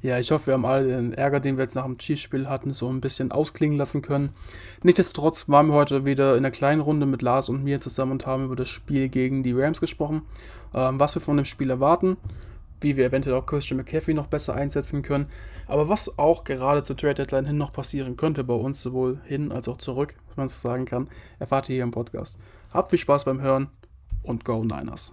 Ja, ich hoffe, wir haben alle den Ärger, den wir jetzt nach dem Chiefs-Spiel hatten, so ein bisschen ausklingen lassen können. Nichtsdestotrotz waren wir heute wieder in einer kleinen Runde mit Lars und mir zusammen und haben über das Spiel gegen die Rams gesprochen, ähm, was wir von dem Spiel erwarten, wie wir eventuell auch Christian McCaffrey noch besser einsetzen können, aber was auch gerade zur Trade Deadline hin noch passieren könnte bei uns, sowohl hin als auch zurück, was man so sagen kann, erfahrt ihr hier im Podcast. Habt viel Spaß beim Hören und Go Niners!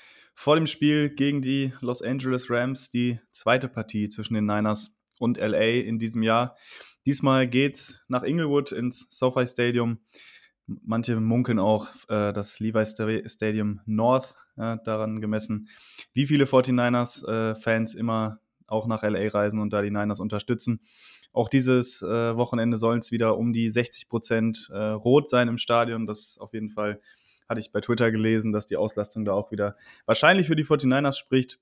Vor dem Spiel gegen die Los Angeles Rams die zweite Partie zwischen den Niners und LA in diesem Jahr. Diesmal geht's nach Inglewood ins SoFi Stadium. Manche munkeln auch äh, das Levi Stadium North ja, daran gemessen, wie viele 49ers-Fans äh, immer auch nach LA reisen und da die Niners unterstützen. Auch dieses äh, Wochenende sollen es wieder um die 60 Prozent äh, rot sein im Stadion. Das ist auf jeden Fall, hatte ich bei Twitter gelesen, dass die Auslastung da auch wieder wahrscheinlich für die 49ers spricht.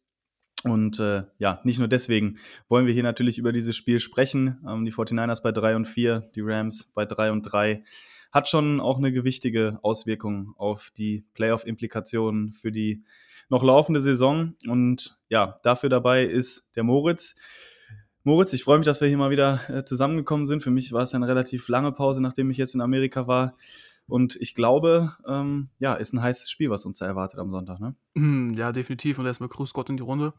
Und äh, ja, nicht nur deswegen wollen wir hier natürlich über dieses Spiel sprechen. Ähm, die 49ers bei 3 und 4, die Rams bei 3 und 3. Hat schon auch eine gewichtige Auswirkung auf die Playoff-Implikationen für die noch laufende Saison. Und ja, dafür dabei ist der Moritz. Moritz, ich freue mich, dass wir hier mal wieder äh, zusammengekommen sind. Für mich war es eine relativ lange Pause, nachdem ich jetzt in Amerika war. Und ich glaube, ähm, ja, ist ein heißes Spiel, was uns da erwartet am Sonntag, ne? Hm, ja, definitiv. Und erstmal Grüß Gott in die Runde.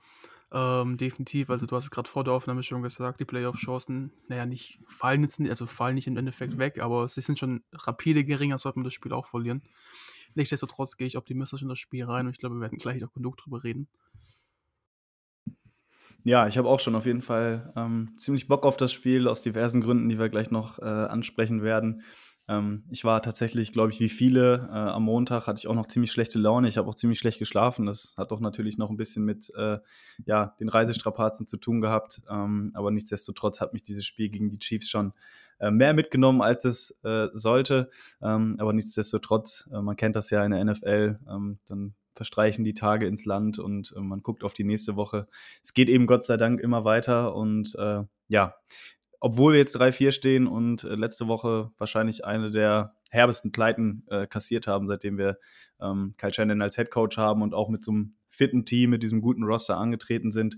Ähm, definitiv, also du hast es gerade vor der Aufnahme schon gesagt, die Playoff-Chancen, naja, nicht fallen jetzt nicht, also fallen nicht im Endeffekt weg, aber sie sind schon rapide geringer, sollte man das Spiel auch verlieren. Nichtsdestotrotz gehe ich optimistisch in das Spiel rein und ich glaube, wir werden gleich auch genug drüber reden. Ja, ich habe auch schon auf jeden Fall ähm, ziemlich Bock auf das Spiel, aus diversen Gründen, die wir gleich noch äh, ansprechen werden. Ähm, ich war tatsächlich, glaube ich, wie viele, äh, am Montag hatte ich auch noch ziemlich schlechte Laune. Ich habe auch ziemlich schlecht geschlafen. Das hat doch natürlich noch ein bisschen mit äh, ja, den Reisestrapazen zu tun gehabt. Ähm, aber nichtsdestotrotz hat mich dieses Spiel gegen die Chiefs schon äh, mehr mitgenommen, als es äh, sollte. Ähm, aber nichtsdestotrotz, äh, man kennt das ja in der NFL, ähm, dann verstreichen die Tage ins Land und man guckt auf die nächste Woche. Es geht eben Gott sei Dank immer weiter und ja, obwohl wir jetzt 3-4 stehen und äh, letzte Woche wahrscheinlich eine der herbesten Pleiten äh, kassiert haben, seitdem wir ähm, Kyle Shannon als Head Coach haben und auch mit so einem fitten Team, mit diesem guten Roster angetreten sind,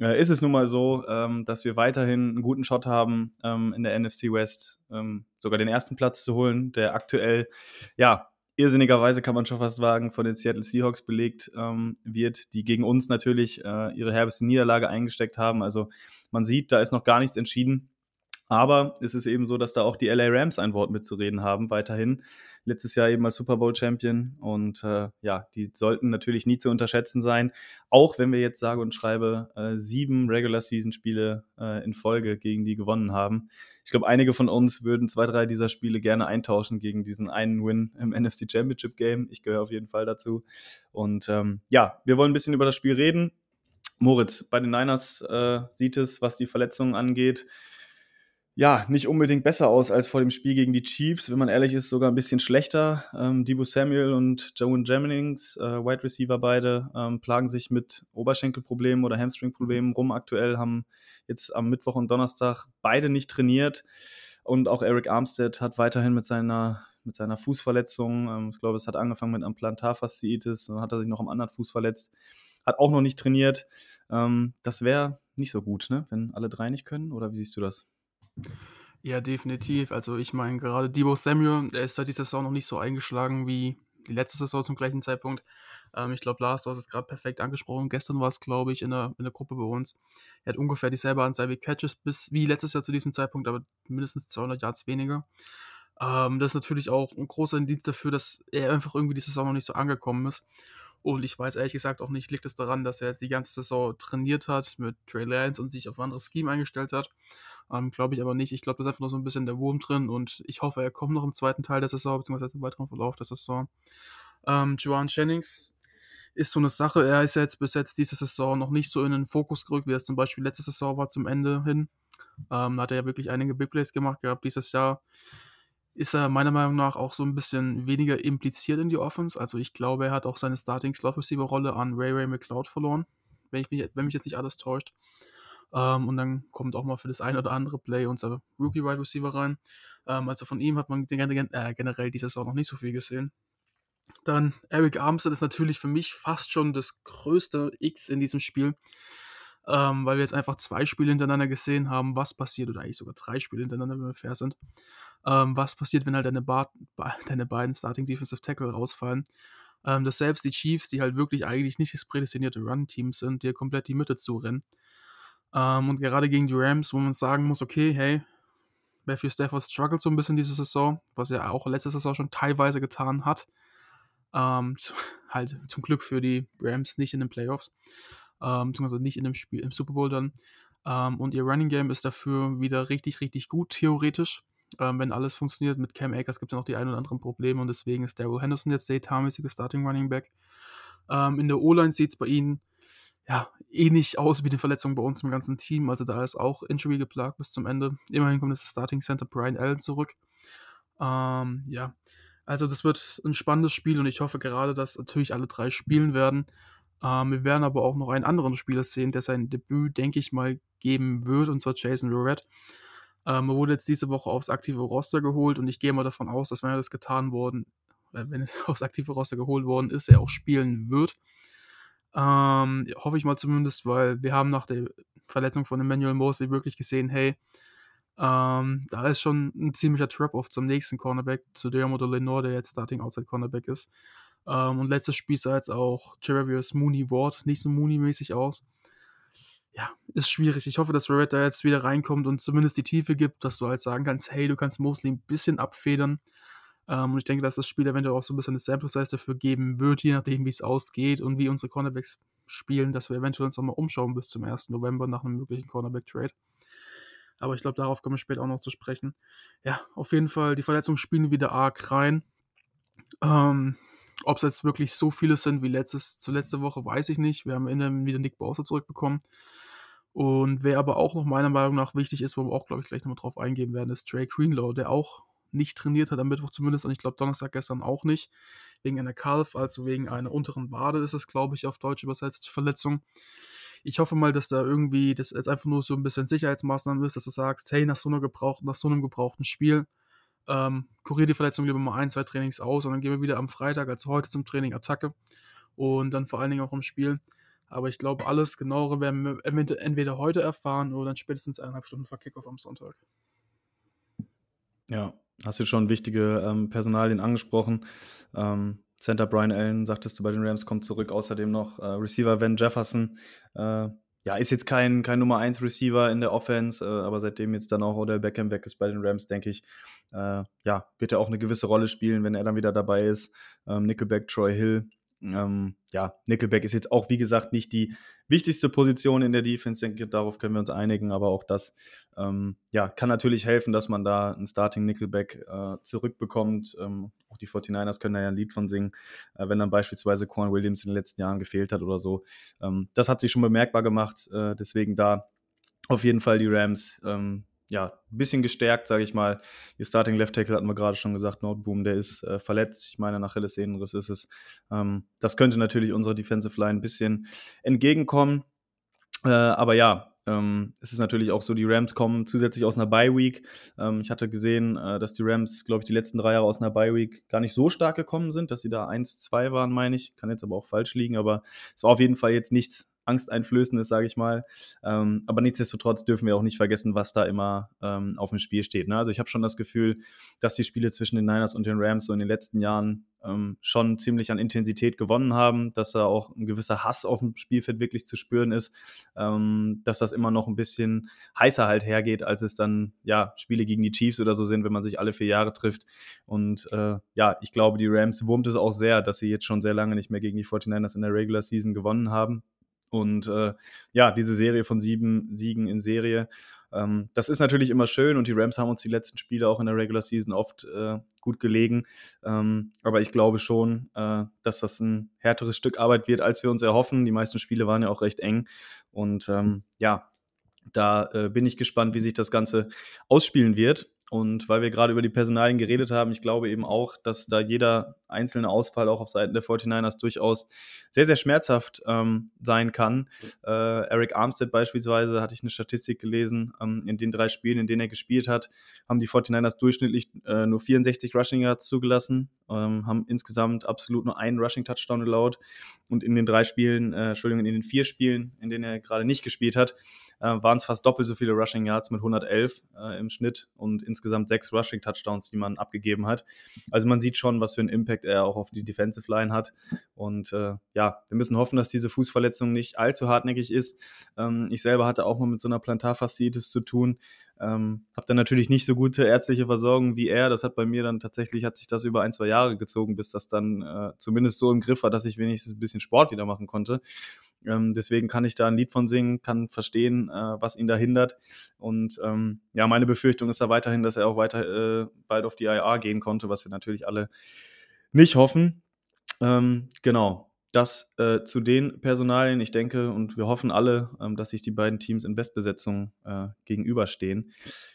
äh, ist es nun mal so, ähm, dass wir weiterhin einen guten Shot haben, ähm, in der NFC West ähm, sogar den ersten Platz zu holen, der aktuell ja irrsinnigerweise kann man schon fast sagen, von den Seattle Seahawks belegt ähm, wird, die gegen uns natürlich äh, ihre herbeste Niederlage eingesteckt haben. Also man sieht, da ist noch gar nichts entschieden. Aber es ist eben so, dass da auch die LA Rams ein Wort mitzureden haben, weiterhin. Letztes Jahr eben als Super Bowl Champion. Und äh, ja, die sollten natürlich nie zu unterschätzen sein. Auch wenn wir jetzt sage und schreibe äh, sieben Regular Season Spiele äh, in Folge gegen die gewonnen haben. Ich glaube, einige von uns würden zwei, drei dieser Spiele gerne eintauschen gegen diesen einen Win im NFC Championship Game. Ich gehöre auf jeden Fall dazu. Und ähm, ja, wir wollen ein bisschen über das Spiel reden. Moritz, bei den Niners äh, sieht es, was die Verletzungen angeht, ja, nicht unbedingt besser aus als vor dem Spiel gegen die Chiefs. Wenn man ehrlich ist, sogar ein bisschen schlechter. Ähm, Debo Samuel und Joan Jennings, äh, Wide Receiver beide, ähm, plagen sich mit Oberschenkelproblemen oder Hamstringproblemen rum aktuell, haben jetzt am Mittwoch und Donnerstag beide nicht trainiert. Und auch Eric Armstead hat weiterhin mit seiner, mit seiner Fußverletzung, ähm, ich glaube, es hat angefangen mit einem Plantarfasziitis, dann hat er sich noch am anderen Fuß verletzt, hat auch noch nicht trainiert. Ähm, das wäre nicht so gut, ne? wenn alle drei nicht können. Oder wie siehst du das? Ja, definitiv. Also ich meine, gerade Debo Samuel, der ist seit dieser Saison noch nicht so eingeschlagen wie die letzte Saison zum gleichen Zeitpunkt. Ähm, ich glaube, Lars, du hast es gerade perfekt angesprochen. Gestern war es, glaube ich, in der, in der Gruppe bei uns. Er hat ungefähr dieselbe Anzahl wie Catches bis wie letztes Jahr zu diesem Zeitpunkt, aber mindestens 200 Yards weniger. Ähm, das ist natürlich auch ein großer Indiz dafür, dass er einfach irgendwie die Saison noch nicht so angekommen ist. Und ich weiß ehrlich gesagt auch nicht, liegt es daran, dass er jetzt die ganze Saison trainiert hat mit Trey Lance und sich auf ein anderes Scheme eingestellt hat. Ähm, glaube ich aber nicht. Ich glaube, da ist einfach noch so ein bisschen der Wurm drin und ich hoffe, er kommt noch im zweiten Teil der Saison, beziehungsweise im weiteren Verlauf der Saison. Ähm, Joan Jennings ist so eine Sache. Er ist jetzt bis jetzt diese Saison noch nicht so in den Fokus gerückt, wie es zum Beispiel letzte Saison war zum Ende hin. Ähm, da hat er ja wirklich einige Big Plays gemacht gehabt dieses Jahr ist er meiner Meinung nach auch so ein bisschen weniger impliziert in die Offense. Also ich glaube, er hat auch seine Starting Slot Receiver Rolle an Ray Ray McLeod verloren, wenn, ich mich, wenn mich jetzt nicht alles täuscht. Ähm, und dann kommt auch mal für das ein oder andere Play unser Rookie Wide Receiver rein. Ähm, also von ihm hat man äh, generell dieses Saison noch nicht so viel gesehen. Dann Eric Armstead ist natürlich für mich fast schon das größte X in diesem Spiel, ähm, weil wir jetzt einfach zwei Spiele hintereinander gesehen haben, was passiert, oder eigentlich sogar drei Spiele hintereinander, wenn wir fair sind, ähm, was passiert, wenn halt deine, ba deine beiden Starting Defensive Tackle rausfallen. Ähm, dass selbst die Chiefs, die halt wirklich eigentlich nicht das prädestinierte Run-Team sind, dir komplett die Mitte zurennen. Ähm, und gerade gegen die Rams, wo man sagen muss, okay, hey, Matthew Stafford struggelt so ein bisschen diese Saison, was er auch letzte Saison schon teilweise getan hat. Ähm, halt zum Glück für die Rams nicht in den Playoffs, ähm, beziehungsweise nicht in dem Spiel, im Super Bowl dann. Ähm, und ihr Running Game ist dafür wieder richtig, richtig gut, theoretisch. Ähm, wenn alles funktioniert. Mit Cam Akers gibt es ja noch die ein oder anderen Probleme und deswegen ist Daryl Henderson jetzt der etatmäßige Starting Running Back. Ähm, in der O-Line sieht es bei ihnen ja, ähnlich aus wie die Verletzungen bei uns im ganzen Team. Also da ist auch Injury geplagt bis zum Ende. Immerhin kommt das Starting Center Brian Allen zurück. Ähm, ja, also das wird ein spannendes Spiel und ich hoffe gerade, dass natürlich alle drei spielen werden. Ähm, wir werden aber auch noch einen anderen Spieler sehen, der sein Debüt, denke ich mal, geben wird, und zwar Jason Lorette. Ähm, er wurde jetzt diese Woche aufs aktive Roster geholt und ich gehe mal davon aus, dass wenn er das getan worden, äh, wenn er aufs aktive Roster geholt worden ist, er auch spielen wird. Ähm, hoffe ich mal zumindest, weil wir haben nach der Verletzung von Emmanuel Mosley wirklich gesehen, hey, ähm, da ist schon ein ziemlicher Trap-Off zum nächsten Cornerback, zu Dermot Lenore, der jetzt Starting Outside Cornerback ist. Ähm, und letztes Spiel sah jetzt auch Jeravius Mooney Ward nicht so Mooney-mäßig aus. Ja, ist schwierig. Ich hoffe, dass Red da jetzt wieder reinkommt und zumindest die Tiefe gibt, dass du halt sagen kannst, hey, du kannst Mosley ein bisschen abfedern. Ähm, und ich denke, dass das Spiel eventuell auch so ein bisschen eine Sample Size dafür geben wird, je nachdem, wie es ausgeht und wie unsere Cornerbacks spielen, dass wir eventuell uns auch mal umschauen bis zum 1. November nach einem möglichen Cornerback-Trade. Aber ich glaube, darauf kommen wir später auch noch zu sprechen. Ja, auf jeden Fall, die Verletzungen spielen wieder arg rein. Ähm, Ob es jetzt wirklich so viele sind wie letztes, zu letzte Woche, weiß ich nicht. Wir haben innen wieder Nick Bowser zurückbekommen. Und wer aber auch noch meiner Meinung nach wichtig ist, wo wir auch, glaube ich, gleich nochmal drauf eingehen werden, ist Drake Greenlaw, der auch nicht trainiert hat am Mittwoch zumindest und ich glaube Donnerstag gestern auch nicht. Wegen einer Calf, also wegen einer unteren Wade ist es, glaube ich, auf Deutsch übersetzt, Verletzung ich hoffe mal, dass da irgendwie das jetzt einfach nur so ein bisschen Sicherheitsmaßnahmen ist, dass du sagst, hey, nach so, einer gebrauchten, nach so einem gebrauchten Spiel, ähm, kurier die Verletzung lieber mal ein, zwei Trainings aus und dann gehen wir wieder am Freitag, also heute zum Training Attacke und dann vor allen Dingen auch im Spiel. Aber ich glaube, alles genauere werden wir entweder heute erfahren oder dann spätestens eineinhalb Stunden vor Kickoff am Sonntag. Ja, hast du schon wichtige ähm, Personalien angesprochen. Ähm, Center Brian Allen, sagtest du bei den Rams, kommt zurück. Außerdem noch äh, Receiver Van Jefferson. Äh, ja, ist jetzt kein, kein Nummer 1 Receiver in der Offense, äh, aber seitdem jetzt dann auch Odell Beckham weg ist bei den Rams, denke ich, äh, ja, wird er auch eine gewisse Rolle spielen, wenn er dann wieder dabei ist. Ähm, Nickelback, Troy Hill, ähm, ja, Nickelback ist jetzt auch, wie gesagt, nicht die wichtigste Position in der Defense, denke darauf können wir uns einigen, aber auch das ähm, ja, kann natürlich helfen, dass man da einen Starting Nickelback äh, zurückbekommt. Ähm, auch die 49ers können da ja ein Lied von singen, äh, wenn dann beispielsweise Corn Williams in den letzten Jahren gefehlt hat oder so. Ähm, das hat sich schon bemerkbar gemacht, äh, deswegen da auf jeden Fall die Rams ähm, ja, ein bisschen gestärkt, sage ich mal. Ihr Starting Left Tackle hatten wir gerade schon gesagt, Noteboom, der ist äh, verletzt. Ich meine, nach Achillessehnenriss ist es. Ähm, das könnte natürlich unserer Defensive Line ein bisschen entgegenkommen. Äh, aber ja, ähm, es ist natürlich auch so, die Rams kommen zusätzlich aus einer Bye Week. Ähm, ich hatte gesehen, äh, dass die Rams, glaube ich, die letzten drei Jahre aus einer Bye Week gar nicht so stark gekommen sind, dass sie da 1-2 waren, meine ich. Kann jetzt aber auch falsch liegen, aber es war auf jeden Fall jetzt nichts angsteinflößendes, sage ich mal. Ähm, aber nichtsdestotrotz dürfen wir auch nicht vergessen, was da immer ähm, auf dem Spiel steht. Ne? Also ich habe schon das Gefühl, dass die Spiele zwischen den Niners und den Rams so in den letzten Jahren ähm, schon ziemlich an Intensität gewonnen haben, dass da auch ein gewisser Hass auf dem Spielfeld wirklich zu spüren ist, ähm, dass das immer noch ein bisschen heißer halt hergeht, als es dann ja Spiele gegen die Chiefs oder so sind, wenn man sich alle vier Jahre trifft. Und äh, ja, ich glaube, die Rams wurmt es auch sehr, dass sie jetzt schon sehr lange nicht mehr gegen die 49ers in der Regular Season gewonnen haben. Und äh, ja, diese Serie von sieben Siegen in Serie, ähm, das ist natürlich immer schön und die Rams haben uns die letzten Spiele auch in der Regular Season oft äh, gut gelegen. Ähm, aber ich glaube schon, äh, dass das ein härteres Stück Arbeit wird, als wir uns erhoffen. Die meisten Spiele waren ja auch recht eng. Und ähm, ja, da äh, bin ich gespannt, wie sich das Ganze ausspielen wird. Und weil wir gerade über die Personalien geredet haben, ich glaube eben auch, dass da jeder einzelne Ausfall auch auf Seiten der 49ers durchaus sehr, sehr schmerzhaft ähm, sein kann. Äh, Eric Armstead beispielsweise, hatte ich eine Statistik gelesen, ähm, in den drei Spielen, in denen er gespielt hat, haben die 49ers durchschnittlich äh, nur 64 Rushing Yards zugelassen, ähm, haben insgesamt absolut nur einen Rushing Touchdown allowed. Und in den drei Spielen, äh, Entschuldigung, in den vier Spielen, in denen er gerade nicht gespielt hat, waren es fast doppelt so viele Rushing Yards mit 111 äh, im Schnitt und insgesamt sechs Rushing Touchdowns, die man abgegeben hat. Also man sieht schon, was für einen Impact er auch auf die Defensive Line hat. Und äh, ja, wir müssen hoffen, dass diese Fußverletzung nicht allzu hartnäckig ist. Ähm, ich selber hatte auch mal mit so einer Plantarfasziitis zu tun. Ähm, habe dann natürlich nicht so gute ärztliche Versorgung wie er. Das hat bei mir dann tatsächlich, hat sich das über ein, zwei Jahre gezogen, bis das dann äh, zumindest so im Griff war, dass ich wenigstens ein bisschen Sport wieder machen konnte. Ähm, deswegen kann ich da ein Lied von singen, kann verstehen, äh, was ihn da hindert. Und ähm, ja, meine Befürchtung ist da weiterhin, dass er auch weiter äh, bald auf die IR gehen konnte, was wir natürlich alle nicht hoffen. Ähm, genau, das äh, zu den Personalien. Ich denke und wir hoffen alle, ähm, dass sich die beiden Teams in Bestbesetzung äh, gegenüberstehen.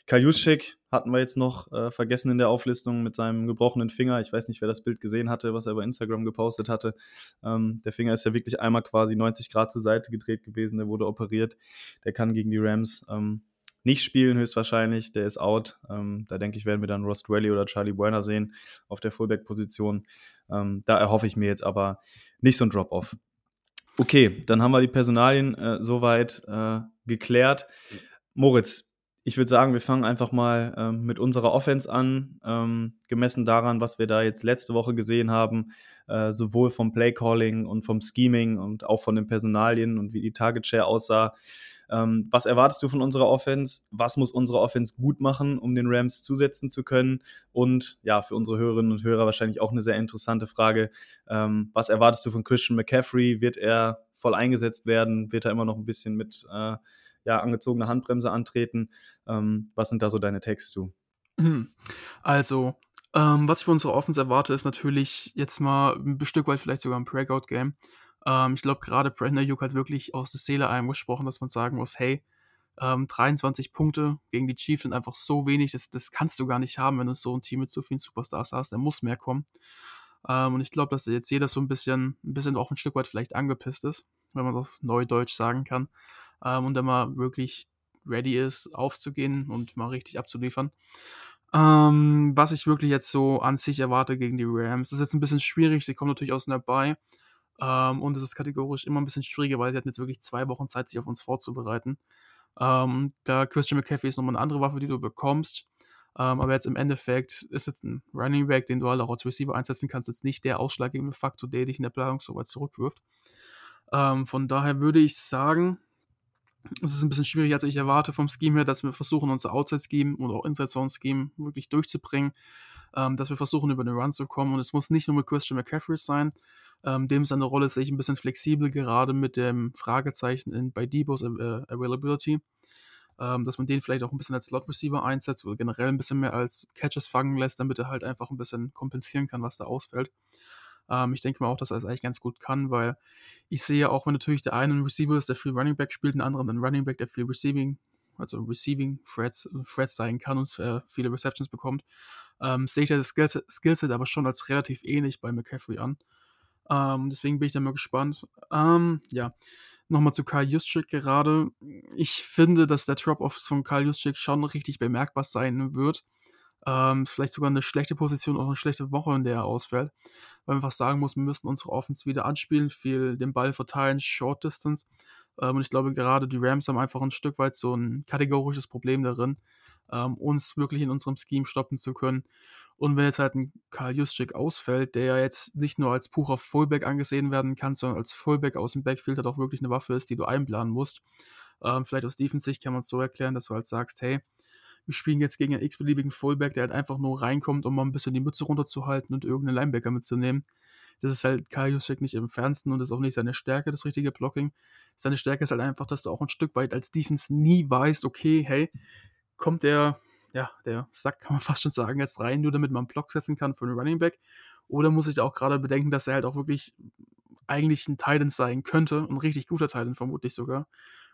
Kaljuschik hatten wir jetzt noch äh, vergessen in der Auflistung mit seinem gebrochenen Finger. Ich weiß nicht, wer das Bild gesehen hatte, was er bei Instagram gepostet hatte. Ähm, der Finger ist ja wirklich einmal quasi 90 Grad zur Seite gedreht gewesen. Der wurde operiert. Der kann gegen die Rams ähm, nicht spielen, höchstwahrscheinlich. Der ist out. Ähm, da denke ich, werden wir dann Ross Dwelly oder Charlie Werner sehen auf der Fullback-Position. Ähm, da erhoffe ich mir jetzt aber nicht so ein Drop-off. Okay, dann haben wir die Personalien äh, soweit äh, geklärt. Moritz, ich würde sagen, wir fangen einfach mal ähm, mit unserer Offense an, ähm, gemessen daran, was wir da jetzt letzte Woche gesehen haben, äh, sowohl vom Playcalling und vom Scheming und auch von den Personalien und wie die Target Share aussah. Ähm, was erwartest du von unserer Offense? Was muss unsere Offense gut machen, um den Rams zusetzen zu können? Und ja, für unsere Hörerinnen und Hörer wahrscheinlich auch eine sehr interessante Frage. Ähm, was erwartest du von Christian McCaffrey? Wird er voll eingesetzt werden? Wird er immer noch ein bisschen mit äh, ja, angezogener Handbremse antreten? Ähm, was sind da so deine Takes zu? Also, ähm, was ich von unserer Offense erwarte, ist natürlich jetzt mal ein Stück weit vielleicht sogar ein Breakout-Game. Ähm, ich glaube, gerade Brandon Ayuk hat wirklich aus der Seele eingesprochen, dass man sagen muss, hey, ähm, 23 Punkte gegen die Chiefs sind einfach so wenig, das, das kannst du gar nicht haben, wenn du so ein Team mit so vielen Superstars hast, da muss mehr kommen. Ähm, und ich glaube, dass jetzt jeder so ein bisschen, ein bisschen auch ein Stück weit vielleicht angepisst ist, wenn man das neudeutsch sagen kann. Ähm, und dann mal wirklich ready ist, aufzugehen und mal richtig abzuliefern. Ähm, was ich wirklich jetzt so an sich erwarte gegen die Rams, das ist jetzt ein bisschen schwierig, sie kommen natürlich aus einer Bye. Ähm, und es ist kategorisch immer ein bisschen schwieriger, weil sie hatten jetzt wirklich zwei Wochen Zeit, sich auf uns vorzubereiten. Ähm, da Christian McCaffrey ist nochmal eine andere Waffe, die du bekommst. Ähm, aber jetzt im Endeffekt ist jetzt ein Running Back, den du halt auch als Receiver einsetzen kannst, jetzt nicht der ausschlaggebende Faktor, der dich in der Planung so weit zurückwirft. Ähm, von daher würde ich sagen, es ist ein bisschen schwierig, als ich erwarte vom Scheme her, dass wir versuchen, unser Outside-Scheme oder auch Inside-Zone-Scheme wirklich durchzubringen, ähm, dass wir versuchen, über den Run zu kommen. Und es muss nicht nur mit Christian McCaffrey sein, ähm, dem seine Rolle sehe ich ein bisschen flexibel, gerade mit dem Fragezeichen in, bei Debo's äh, Availability. Ähm, dass man den vielleicht auch ein bisschen als Slot Receiver einsetzt oder generell ein bisschen mehr als Catches fangen lässt, damit er halt einfach ein bisschen kompensieren kann, was da ausfällt. Ähm, ich denke mal auch, dass er es eigentlich ganz gut kann, weil ich sehe auch, wenn natürlich der eine ein Receiver ist, der viel Running Back spielt, ein anderer ein Running Back, der viel Receiving, also Receiving Threats, Threats sein kann und äh, viele Receptions bekommt, ähm, sehe ich das Skillset, Skillset aber schon als relativ ähnlich bei McCaffrey an. Ähm, deswegen bin ich da mal gespannt. Ähm, ja, nochmal zu Karl Juszczyk gerade. Ich finde, dass der Drop-Off von Karl Juszczyk schon richtig bemerkbar sein wird. Ähm, vielleicht sogar eine schlechte Position oder eine schlechte Woche, in der er ausfällt. Weil man einfach sagen muss, wir müssen unsere Offense wieder anspielen, viel den Ball verteilen, Short Distance. Ähm, und ich glaube, gerade die Rams haben einfach ein Stück weit so ein kategorisches Problem darin, ähm, uns wirklich in unserem Scheme stoppen zu können. Und wenn jetzt halt ein Karl Juszczyk ausfällt, der ja jetzt nicht nur als purer Fullback angesehen werden kann, sondern als Fullback aus dem Backfield halt auch wirklich eine Waffe ist, die du einplanen musst. Ähm, vielleicht aus Defense-Sicht kann man es so erklären, dass du halt sagst, hey, wir spielen jetzt gegen einen x-beliebigen Fullback, der halt einfach nur reinkommt, um mal ein bisschen die Mütze runterzuhalten und irgendeinen Linebacker mitzunehmen. Das ist halt Karl Juszczyk nicht im Fernsten und ist auch nicht seine Stärke, das richtige Blocking. Seine Stärke ist halt einfach, dass du auch ein Stück weit als Defense nie weißt, okay, hey, kommt der ja, der Sack kann man fast schon sagen, jetzt rein, nur damit man einen Block setzen kann für einen Running Back. Oder muss ich auch gerade bedenken, dass er halt auch wirklich eigentlich ein Titan sein könnte, ein richtig guter Titan vermutlich sogar.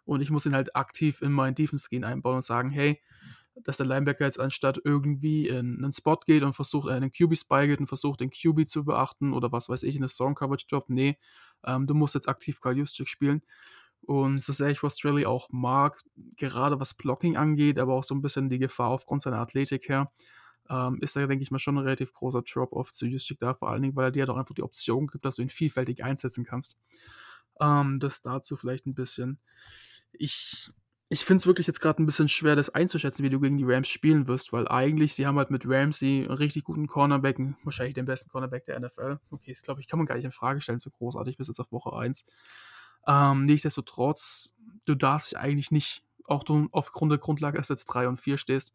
Und ich muss ihn halt aktiv in mein Defense-Gehen einbauen und sagen, hey, dass der Linebacker jetzt anstatt irgendwie in einen Spot geht und versucht, äh, einen QB-Spy geht und versucht, den QB zu beachten oder was weiß ich, in eine Zone-Coverage droppt. Nee, ähm, du musst jetzt aktiv Kyle Juszczyk spielen. Und so sehr ich Rostrelli auch mag, gerade was Blocking angeht, aber auch so ein bisschen die Gefahr aufgrund seiner Athletik her, ähm, ist da, denke ich mal, schon ein relativ großer Drop-Off zu Juszczyk da, vor allen Dingen, weil er dir doch einfach die Option gibt, dass du ihn vielfältig einsetzen kannst. Ähm, das dazu vielleicht ein bisschen. Ich ich finde es wirklich jetzt gerade ein bisschen schwer, das einzuschätzen, wie du gegen die Rams spielen wirst, weil eigentlich, sie haben halt mit Ramsey einen richtig guten Cornerback, wahrscheinlich den besten Cornerback der NFL. Okay, das glaube ich, kann man gar nicht in Frage stellen, so großartig bis jetzt auf Woche 1. Ähm, nichtsdestotrotz, du darfst dich eigentlich nicht, auch du aufgrund der Grundlage, dass jetzt 3 und 4 stehst,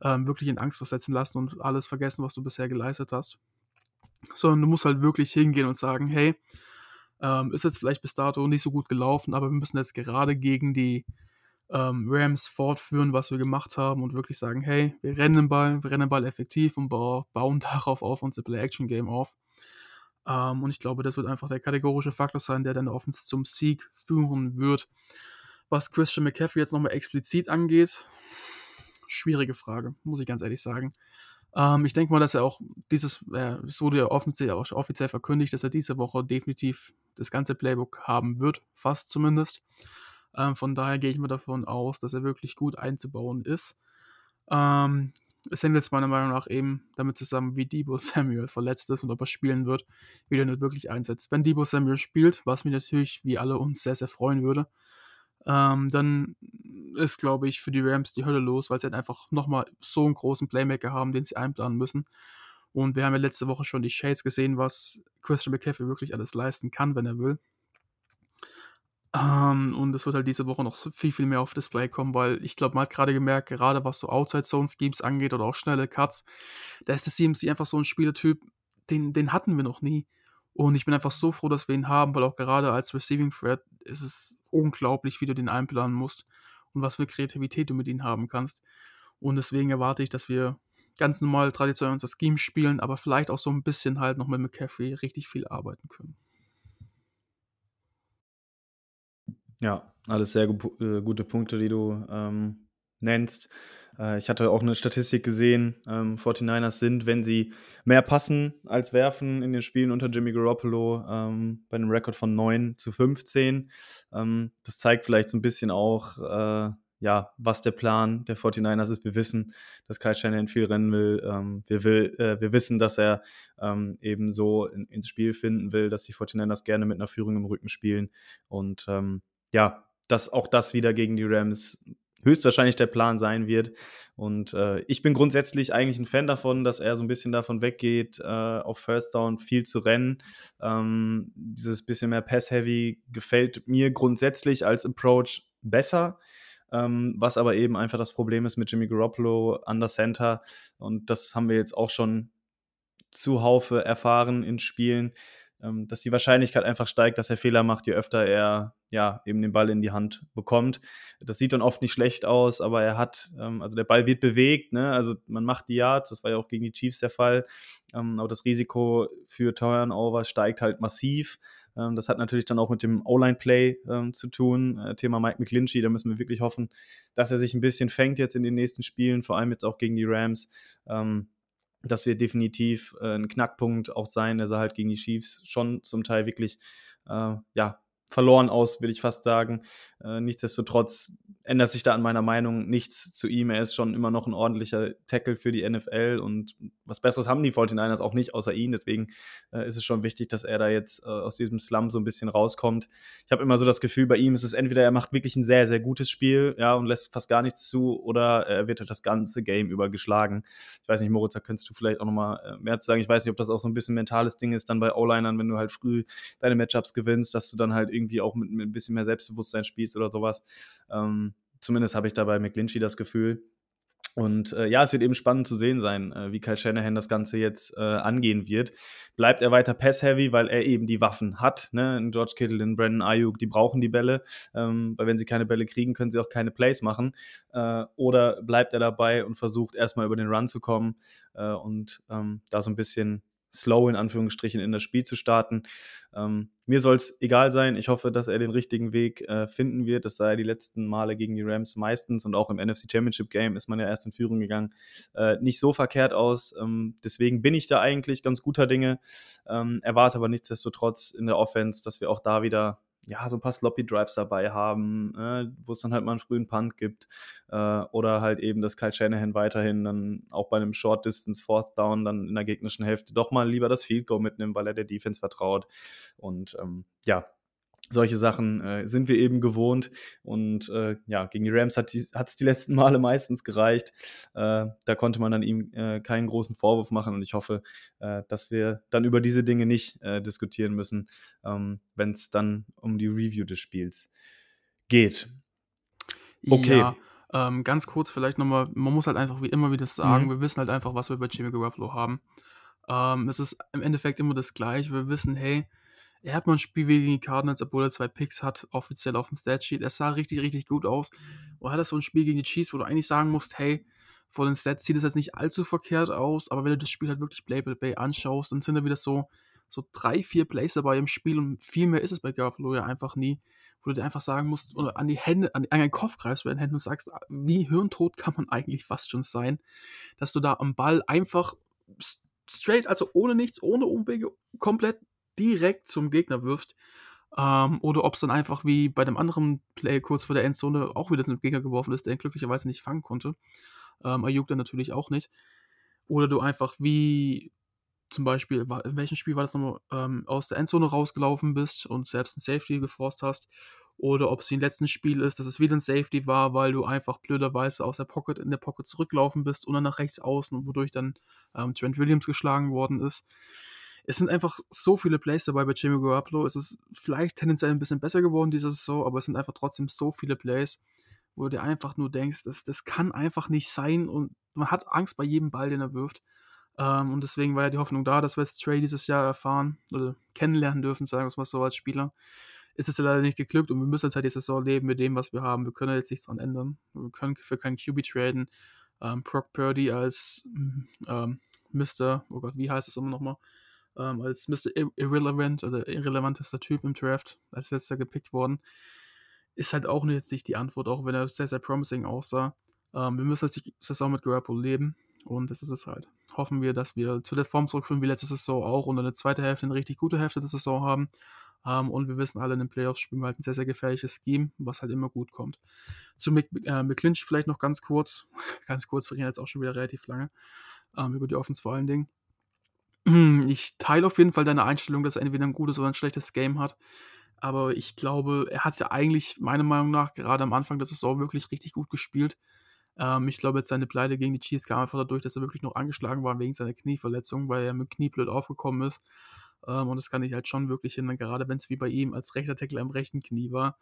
ähm, wirklich in Angst versetzen lassen und alles vergessen, was du bisher geleistet hast. Sondern du musst halt wirklich hingehen und sagen, hey, ähm, ist jetzt vielleicht bis dato nicht so gut gelaufen, aber wir müssen jetzt gerade gegen die ähm, Rams fortführen, was wir gemacht haben und wirklich sagen, hey, wir rennen den Ball, wir rennen den Ball effektiv und bauen darauf auf unser Play-Action-Game auf. Ähm, und ich glaube, das wird einfach der kategorische Faktor sein, der dann Offense zum Sieg führen wird. Was Christian McCaffrey jetzt nochmal explizit angeht, schwierige Frage, muss ich ganz ehrlich sagen. Ähm, ich denke mal, dass er auch dieses, äh, es wurde ja offiziell, auch offiziell verkündigt, dass er diese Woche definitiv das ganze Playbook haben wird, fast zumindest. Ähm, von daher gehe ich mal davon aus, dass er wirklich gut einzubauen ist. Ähm, es hängt jetzt meiner Meinung nach eben damit zusammen, wie Debo Samuel verletzt ist und ob er spielen wird, wie er nicht wirklich einsetzt. Wenn Debo Samuel spielt, was mich natürlich wie alle uns sehr, sehr freuen würde, ähm, dann ist, glaube ich, für die Rams die Hölle los, weil sie halt einfach nochmal so einen großen Playmaker haben, den sie einplanen müssen. Und wir haben ja letzte Woche schon die Shades gesehen, was Christian McCaffrey wirklich alles leisten kann, wenn er will. Ähm, und es wird halt diese Woche noch viel, viel mehr auf Display kommen, weil ich glaube, man hat gerade gemerkt, gerade was so Outside-Zone-Schemes angeht oder auch schnelle Cuts, da ist der CMC einfach so ein Spielertyp, den, den hatten wir noch nie. Und ich bin einfach so froh, dass wir ihn haben, weil auch gerade als Receiving Threat ist es unglaublich, wie du den einplanen musst und was für Kreativität du mit ihm haben kannst. Und deswegen erwarte ich, dass wir ganz normal traditionell unser Scheme spielen, aber vielleicht auch so ein bisschen halt noch mit McCaffrey richtig viel arbeiten können. Ja, alles sehr äh, gute Punkte, die du ähm, nennst. Äh, ich hatte auch eine Statistik gesehen, ähm, 49ers sind, wenn sie mehr passen als werfen in den Spielen unter Jimmy Garoppolo, ähm, bei einem Rekord von 9 zu 15. Ähm, das zeigt vielleicht so ein bisschen auch, äh, ja, was der Plan der 49ers ist. Wir wissen, dass Kyle Shanahan viel rennen will. Ähm, wir, will äh, wir wissen, dass er ähm, eben so in, ins Spiel finden will, dass die 49ers gerne mit einer Führung im Rücken spielen. Und ähm, ja, dass auch das wieder gegen die Rams höchstwahrscheinlich der Plan sein wird. Und äh, ich bin grundsätzlich eigentlich ein Fan davon, dass er so ein bisschen davon weggeht, äh, auf First Down viel zu rennen. Ähm, dieses bisschen mehr Pass-Heavy gefällt mir grundsätzlich als Approach besser. Ähm, was aber eben einfach das Problem ist mit Jimmy Garoppolo an der Center. Und das haben wir jetzt auch schon zuhaufe erfahren in Spielen, dass die Wahrscheinlichkeit einfach steigt, dass er Fehler macht, je öfter er ja eben den Ball in die Hand bekommt. Das sieht dann oft nicht schlecht aus, aber er hat, ähm, also der Ball wird bewegt, ne? also man macht die Yards, das war ja auch gegen die Chiefs der Fall, ähm, aber das Risiko für Turnover steigt halt massiv. Ähm, das hat natürlich dann auch mit dem O-Line-Play ähm, zu tun. Äh, Thema Mike McClinchy, da müssen wir wirklich hoffen, dass er sich ein bisschen fängt jetzt in den nächsten Spielen, vor allem jetzt auch gegen die Rams. Ähm, das wird definitiv äh, ein Knackpunkt auch sein. Er sah halt gegen die Chiefs schon zum Teil wirklich äh, ja, verloren aus, will ich fast sagen. Äh, nichtsdestotrotz ändert sich da an meiner Meinung nichts zu ihm. Er ist schon immer noch ein ordentlicher Tackle für die NFL und was Besseres haben die 49ers auch nicht außer ihn. Deswegen äh, ist es schon wichtig, dass er da jetzt äh, aus diesem Slum so ein bisschen rauskommt. Ich habe immer so das Gefühl, bei ihm ist es entweder er macht wirklich ein sehr, sehr gutes Spiel ja, und lässt fast gar nichts zu oder er wird halt das ganze Game über geschlagen. Ich weiß nicht, Moritz, da könntest du vielleicht auch nochmal äh, mehr zu sagen. Ich weiß nicht, ob das auch so ein bisschen mentales Ding ist dann bei O-Linern, wenn du halt früh deine Matchups gewinnst, dass du dann halt irgendwie auch mit, mit ein bisschen mehr Selbstbewusstsein spielst oder sowas. Ähm, zumindest habe ich da bei McGlinchey das Gefühl. Und äh, ja, es wird eben spannend zu sehen sein, äh, wie Kyle Shanahan das Ganze jetzt äh, angehen wird. Bleibt er weiter pass-heavy, weil er eben die Waffen hat. Ne? In George Kittle, in Brandon Ayuk, die brauchen die Bälle, ähm, weil wenn sie keine Bälle kriegen, können sie auch keine Plays machen. Äh, oder bleibt er dabei und versucht erstmal über den Run zu kommen äh, und ähm, da so ein bisschen slow in Anführungsstrichen in das Spiel zu starten. Ähm, mir soll es egal sein. Ich hoffe, dass er den richtigen Weg äh, finden wird. Das sah ja die letzten Male gegen die Rams meistens und auch im NFC Championship Game ist man ja erst in Führung gegangen. Äh, nicht so verkehrt aus. Ähm, deswegen bin ich da eigentlich ganz guter Dinge. Ähm, erwarte aber nichtsdestotrotz in der Offense, dass wir auch da wieder ja, so ein paar Sloppy Drives dabei haben, äh, wo es dann halt mal einen frühen Punt gibt. Äh, oder halt eben, dass Kyle Shanahan weiterhin dann auch bei einem Short Distance Fourth Down dann in der gegnerischen Hälfte doch mal lieber das Field Goal mitnimmt, weil er der Defense vertraut. Und ähm, ja, solche Sachen äh, sind wir eben gewohnt. Und äh, ja, gegen die Rams hat es die letzten Male meistens gereicht. Äh, da konnte man dann ihm äh, keinen großen Vorwurf machen. Und ich hoffe, äh, dass wir dann über diese Dinge nicht äh, diskutieren müssen, ähm, wenn es dann um die Review des Spiels geht. Okay. Ja. Ähm, ganz kurz vielleicht nochmal, man muss halt einfach wie immer wieder sagen, mhm. wir wissen halt einfach, was wir bei Jimmy Garoppolo haben. Ähm, es ist im Endeffekt immer das Gleiche. Wir wissen, hey, er hat mal ein Spiel gegen die Cardinals, obwohl er zwei Picks hat, offiziell auf dem Statsheet. Es sah richtig, richtig gut aus. Und hat er so ein Spiel gegen die Chiefs, wo du eigentlich sagen musst, hey, vor den Stats sieht es jetzt nicht allzu verkehrt aus, aber wenn du das Spiel halt wirklich Play by Play anschaust, dann sind da wieder so, so drei, vier Plays dabei im Spiel und viel mehr ist es bei Garoppolo ja einfach nie, wo du dir einfach sagen musst, oder an die Hände, an, an den Kopf greifst bei den Händen und sagst, wie hirntot kann man eigentlich fast schon sein, dass du da am Ball einfach straight, also ohne nichts, ohne Umwege, komplett direkt zum Gegner wirft. Ähm, oder ob es dann einfach wie bei dem anderen Play kurz vor der Endzone auch wieder zum Gegner geworfen ist, der ihn glücklicherweise nicht fangen konnte. Ähm, Ayuk dann natürlich auch nicht. Oder du einfach wie zum Beispiel, in welchem Spiel war das nochmal, ähm, aus der Endzone rausgelaufen bist und selbst ein Safety geforst hast. Oder ob es wie im letzten Spiel ist, dass es wieder ein Safety war, weil du einfach blöderweise aus der Pocket in der Pocket zurücklaufen bist und dann nach rechts außen, wodurch dann ähm, Trent Williams geschlagen worden ist es sind einfach so viele Plays dabei bei Jimmy Garoppolo. Es ist vielleicht tendenziell ein bisschen besser geworden diese Saison, aber es sind einfach trotzdem so viele Plays, wo du dir einfach nur denkst, das, das kann einfach nicht sein und man hat Angst bei jedem Ball, den er wirft. Ähm, und deswegen war ja die Hoffnung da, dass wir jetzt Trey dieses Jahr erfahren oder kennenlernen dürfen, sagen wir es mal so als Spieler. Ist es ja leider nicht geglückt und wir müssen jetzt halt die Saison leben mit dem, was wir haben. Wir können jetzt nichts dran ändern. Wir können für keinen QB traden. Ähm, Brock Purdy als ähm, Mr., oh Gott, wie heißt es immer nochmal? Ähm, als Mr. Irrelevant oder irrelevantester Typ im Draft, als letzter gepickt worden. Ist halt auch jetzt nicht die Antwort, auch wenn er sehr, sehr promising aussah. Ähm, wir müssen jetzt die Saison mit Garoppolo leben und das ist es halt. Hoffen wir, dass wir zu der Form zurückführen wie letzte Saison auch und eine zweite Hälfte, eine richtig gute Hälfte der Saison haben. Um, ähm, und wir wissen alle, in den Playoffs spielen wir halt ein sehr, sehr gefährliches Scheme, was halt immer gut kommt. Zu Mc, äh, McClinch vielleicht noch ganz kurz. ganz kurz, wir reden jetzt auch schon wieder relativ lange. Ähm, über die Offense vor allen Dingen. Ich teile auf jeden Fall deine Einstellung, dass er entweder ein gutes oder ein schlechtes Game hat. Aber ich glaube, er hat ja eigentlich, meiner Meinung nach, gerade am Anfang der Saison wirklich richtig gut gespielt. Ähm, ich glaube, jetzt seine Pleite gegen die Chiefs kam einfach dadurch, dass er wirklich noch angeschlagen war wegen seiner Knieverletzung, weil er mit Knie blöd aufgekommen ist. Ähm, und das kann ich halt schon wirklich hin, gerade wenn es wie bei ihm als rechter Tackle am rechten Knie war.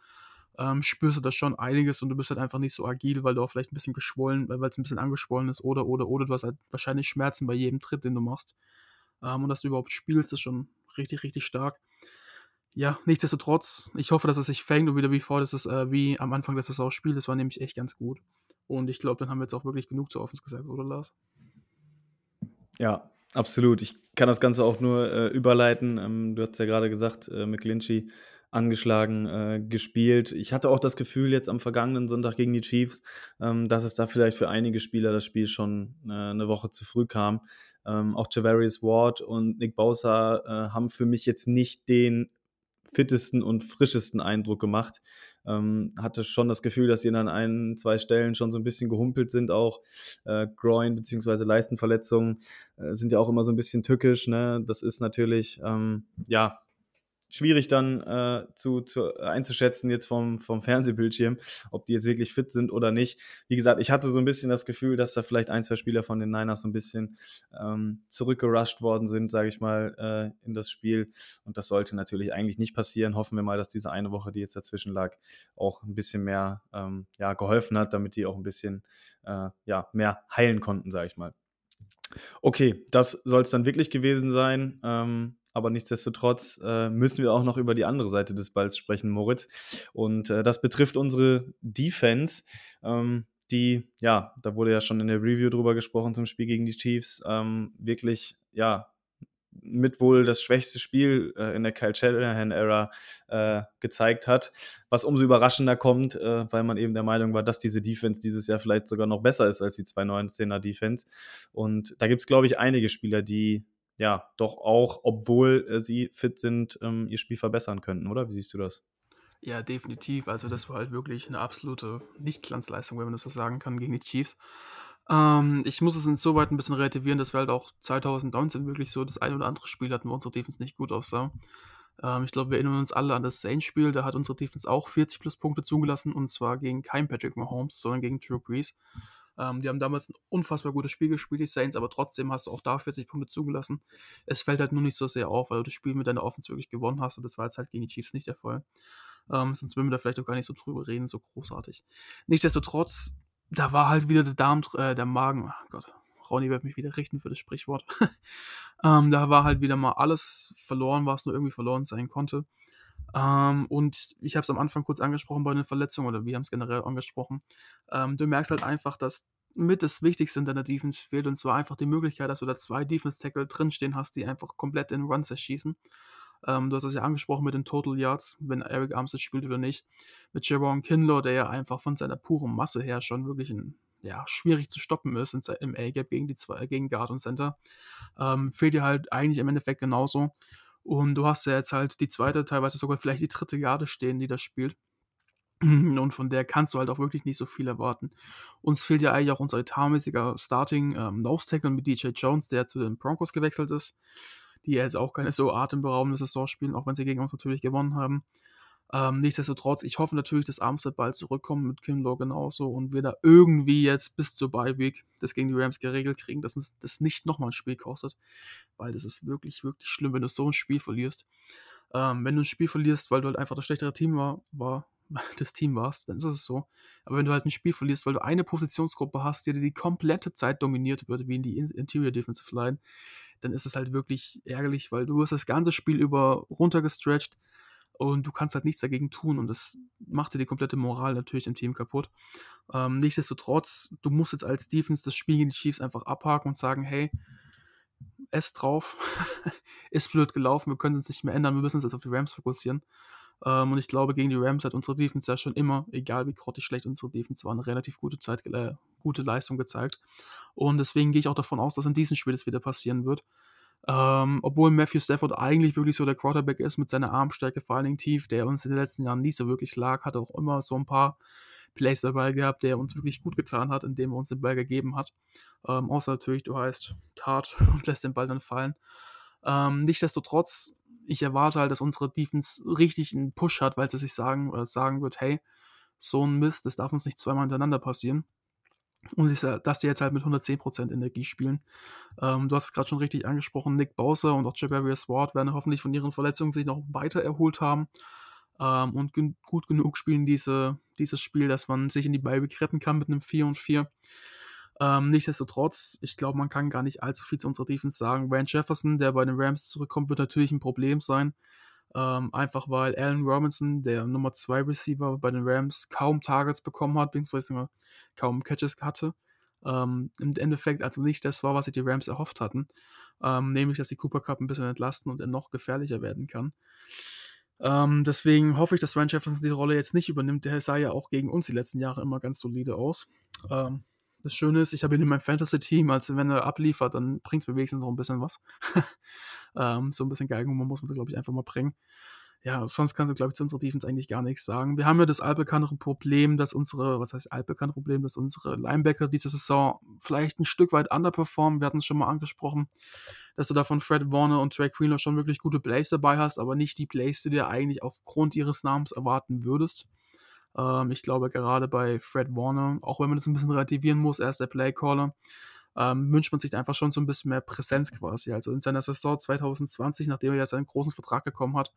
Ähm, spürst du das schon einiges und du bist halt einfach nicht so agil, weil du auch vielleicht ein bisschen geschwollen, weil es ein bisschen angeschwollen ist oder, oder, oder du hast halt wahrscheinlich Schmerzen bei jedem Tritt, den du machst ähm, und dass du überhaupt spielst, ist schon richtig, richtig stark. Ja, nichtsdestotrotz, ich hoffe, dass es sich fängt und wieder wie vor, dass es äh, wie am Anfang des Saison spielt. Das war nämlich echt ganz gut. Und ich glaube, dann haben wir jetzt auch wirklich genug zu Offens gesagt, oder Lars? Ja, absolut. Ich kann das Ganze auch nur äh, überleiten. Ähm, du hast ja gerade gesagt, äh, McGlinchey angeschlagen äh, gespielt. Ich hatte auch das Gefühl jetzt am vergangenen Sonntag gegen die Chiefs, ähm, dass es da vielleicht für einige Spieler das Spiel schon äh, eine Woche zu früh kam. Ähm, auch Javarius Ward und Nick Bosa äh, haben für mich jetzt nicht den fittesten und frischesten Eindruck gemacht. Ähm, hatte schon das Gefühl, dass sie an ein, zwei Stellen schon so ein bisschen gehumpelt sind, auch äh, Groin- bzw. Leistenverletzungen äh, sind ja auch immer so ein bisschen tückisch. Ne? Das ist natürlich, ähm, ja, schwierig dann äh, zu, zu, einzuschätzen jetzt vom, vom Fernsehbildschirm, ob die jetzt wirklich fit sind oder nicht. Wie gesagt, ich hatte so ein bisschen das Gefühl, dass da vielleicht ein, zwei Spieler von den Niners so ein bisschen ähm, zurückgerusht worden sind, sage ich mal, äh, in das Spiel. Und das sollte natürlich eigentlich nicht passieren. Hoffen wir mal, dass diese eine Woche, die jetzt dazwischen lag, auch ein bisschen mehr ähm, ja, geholfen hat, damit die auch ein bisschen äh, ja, mehr heilen konnten, sage ich mal. Okay, das soll es dann wirklich gewesen sein. Ähm, aber nichtsdestotrotz äh, müssen wir auch noch über die andere Seite des Balls sprechen, Moritz. Und äh, das betrifft unsere Defense, ähm, die, ja, da wurde ja schon in der Review drüber gesprochen zum Spiel gegen die Chiefs, ähm, wirklich, ja, mit wohl das schwächste Spiel äh, in der Kyle Shanahan-Ära äh, gezeigt hat, was umso überraschender kommt, äh, weil man eben der Meinung war, dass diese Defense dieses Jahr vielleicht sogar noch besser ist als die 219er Defense. Und da gibt es, glaube ich, einige Spieler, die ja doch auch, obwohl äh, sie fit sind, ähm, ihr Spiel verbessern könnten, oder? Wie siehst du das? Ja, definitiv. Also das war halt wirklich eine absolute Nicht-Glanzleistung, wenn man das so sagen kann, gegen die Chiefs. Ähm, ich muss es insoweit ein bisschen relativieren, dass wir halt auch 2019 wirklich so das ein oder andere Spiel hatten, wo unsere Defense nicht gut aussah. Ähm, ich glaube, wir erinnern uns alle an das Saints-Spiel, da hat unsere Defense auch 40 plus Punkte zugelassen und zwar gegen kein Patrick Mahomes, sondern gegen Drew Brees. Ähm, die haben damals ein unfassbar gutes Spiel gespielt, die Saints, aber trotzdem hast du auch da 40 Punkte zugelassen. Es fällt halt nur nicht so sehr auf, weil du das Spiel mit deiner Offense wirklich gewonnen hast und das war jetzt halt gegen die Chiefs nicht der Fall. Ähm, sonst würden wir da vielleicht auch gar nicht so drüber reden, so großartig. Nichtsdestotrotz, da war halt wieder der Darm, äh, der Magen, oh Gott, Ronny wird mich wieder richten für das Sprichwort. ähm, da war halt wieder mal alles verloren, was nur irgendwie verloren sein konnte. Ähm, und ich habe es am Anfang kurz angesprochen bei den Verletzungen oder wir haben es generell angesprochen. Ähm, du merkst halt einfach, dass mit das Wichtigste in deiner Defense fehlt und zwar einfach die Möglichkeit, dass du da zwei Defense-Tackle drinstehen hast, die einfach komplett in Runs erschießen. Ähm, du hast es ja angesprochen mit den Total Yards, wenn Eric Armstead spielt oder nicht. Mit Jerome Kinlaw, der ja einfach von seiner puren Masse her schon wirklich ein, ja, schwierig zu stoppen ist im A-Gap gegen, zwei, gegen Guard und Center. Ähm, fehlt dir halt eigentlich im Endeffekt genauso. Und du hast ja jetzt halt die zweite, teilweise sogar vielleicht die dritte Garde stehen, die das spielt. Und von der kannst du halt auch wirklich nicht so viel erwarten. Uns fehlt ja eigentlich auch unser etatmäßiger Starting ähm, Nose Tackle mit DJ Jones, der zu den Broncos gewechselt ist die jetzt auch keine so atemberaubende Saison spielen, auch wenn sie gegen uns natürlich gewonnen haben. Ähm, nichtsdestotrotz, ich hoffe natürlich, dass Armstead bald zurückkommt mit Kinlaw genauso und wir da irgendwie jetzt bis zur Bye Week das gegen die Rams geregelt kriegen, dass uns das nicht nochmal ein Spiel kostet, weil das ist wirklich, wirklich schlimm, wenn du so ein Spiel verlierst. Ähm, wenn du ein Spiel verlierst, weil du halt einfach das schlechtere Team war, war das Team warst, dann ist es so. Aber wenn du halt ein Spiel verlierst, weil du eine Positionsgruppe hast, die dir die komplette Zeit dominiert wird, wie in die Interior Defensive Line, dann ist es halt wirklich ärgerlich, weil du wirst das ganze Spiel über runtergestretched und du kannst halt nichts dagegen tun und das macht dir die komplette Moral natürlich im Team kaputt. Ähm, nichtsdestotrotz, du musst jetzt als Defense das Spiel gegen die Chiefs einfach abhaken und sagen, hey, es drauf, ist blöd gelaufen, wir können es nicht mehr ändern, wir müssen uns jetzt auf die Rams fokussieren. Ähm, und ich glaube, gegen die Rams hat unsere Defense ja schon immer, egal wie grottig schlecht unsere Defense war, eine relativ gute Zeit, äh, gute Leistung gezeigt. Und deswegen gehe ich auch davon aus, dass in diesem Spiel das wieder passieren wird. Ähm, obwohl Matthew Stafford eigentlich wirklich so der Quarterback ist mit seiner Armstärke, vor allen Dingen tief, der uns in den letzten Jahren nie so wirklich lag, hat auch immer so ein paar Plays dabei gehabt, der uns wirklich gut getan hat, indem er uns den Ball gegeben hat. Ähm, außer natürlich, du heißt Tat und lässt den Ball dann fallen. Ähm, Nichtsdestotrotz ich erwarte halt, dass unsere Defense richtig einen Push hat, weil sie sich sagen, äh, sagen wird, hey, so ein Mist, das darf uns nicht zweimal hintereinander passieren. Und dass die jetzt halt mit 110% Energie spielen. Ähm, du hast es gerade schon richtig angesprochen, Nick Bowser und auch Javarius Ward werden hoffentlich von ihren Verletzungen sich noch weiter erholt haben ähm, und gut genug spielen diese, dieses Spiel, dass man sich in die Beibe retten kann mit einem 4 und 4. Ähm, nichtsdestotrotz, ich glaube, man kann gar nicht allzu viel zu unserer Defense sagen. Rand Jefferson, der bei den Rams zurückkommt, wird natürlich ein Problem sein. Ähm, einfach weil Allen Robinson, der Nummer 2 Receiver bei den Rams, kaum Targets bekommen hat, beziehungsweise kaum Catches hatte. Ähm, Im Endeffekt also nicht das war, was sich die Rams erhofft hatten. Ähm, nämlich, dass die Cooper Cup ein bisschen entlasten und er noch gefährlicher werden kann. Ähm, deswegen hoffe ich, dass Ryan Jefferson diese Rolle jetzt nicht übernimmt. Der sah ja auch gegen uns die letzten Jahre immer ganz solide aus. Ähm, das Schöne ist, ich habe ihn in meinem Fantasy-Team, also wenn er abliefert, dann bringt es mir wenigstens noch ein bisschen was. ähm, so ein bisschen Geigenhumor muss man da, glaube ich, einfach mal bringen. Ja, sonst kannst du, glaube ich, zu unserer Defense eigentlich gar nichts sagen. Wir haben ja das altbekannte Problem, dass unsere, was heißt altbekannte Problem, dass unsere Linebacker diese Saison vielleicht ein Stück weit underperformen. Wir hatten es schon mal angesprochen, dass du da von Fred Warner und Trey Greenlaw schon wirklich gute Plays dabei hast, aber nicht die Plays, die du dir eigentlich aufgrund ihres Namens erwarten würdest. Ähm, ich glaube, gerade bei Fred Warner, auch wenn man das ein bisschen relativieren muss, er ist der Playcaller, ähm, wünscht man sich einfach schon so ein bisschen mehr Präsenz quasi. Also in seiner Saison 2020, nachdem er ja seinen großen Vertrag bekommen hat,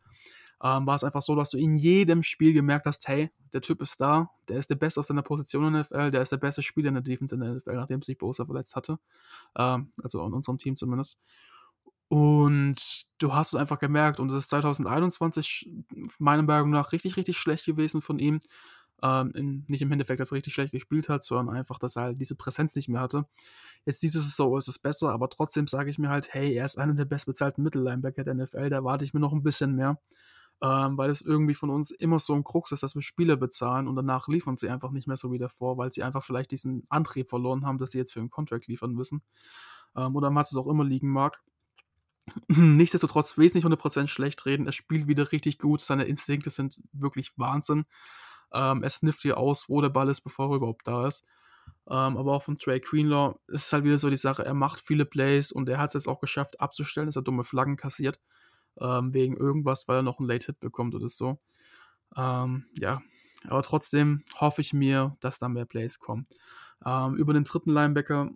ähm, war es einfach so, dass du in jedem Spiel gemerkt hast, hey, der Typ ist da, der ist der Beste aus seiner Position in der NFL, der ist der beste Spieler in der Defense in der NFL, nachdem sich Bosa verletzt hatte. Ähm, also in unserem Team zumindest. Und du hast es einfach gemerkt und das ist 2021 meiner Meinung nach richtig, richtig schlecht gewesen von ihm. Ähm, in, nicht im Endeffekt, dass er richtig schlecht gespielt hat, sondern einfach, dass er halt diese Präsenz nicht mehr hatte. Jetzt diese Saison ist es besser, aber trotzdem sage ich mir halt, hey, er ist einer der bestbezahlten Mittellinebacker der NFL, da erwarte ich mir noch ein bisschen mehr. Ähm, weil es irgendwie von uns immer so ein Krux ist, dass wir Spieler bezahlen und danach liefern sie einfach nicht mehr so wie davor, weil sie einfach vielleicht diesen Antrieb verloren haben, dass sie jetzt für einen Contract liefern müssen. Ähm, oder was es auch immer liegen mag. Nichtsdestotrotz will ich es nicht 100% schlecht reden. Er spielt wieder richtig gut. Seine Instinkte sind wirklich Wahnsinn. Ähm, er snifft hier aus, wo der Ball ist, bevor er überhaupt da ist. Ähm, aber auch von Trey Greenlaw ist es halt wieder so die Sache, er macht viele Plays und er hat es jetzt auch geschafft abzustellen, dass er dumme Flaggen kassiert. Ähm, wegen irgendwas, weil er noch einen Late-Hit bekommt oder so. Ähm, ja, aber trotzdem hoffe ich mir, dass da mehr Plays kommen. Ähm, über den dritten Linebacker,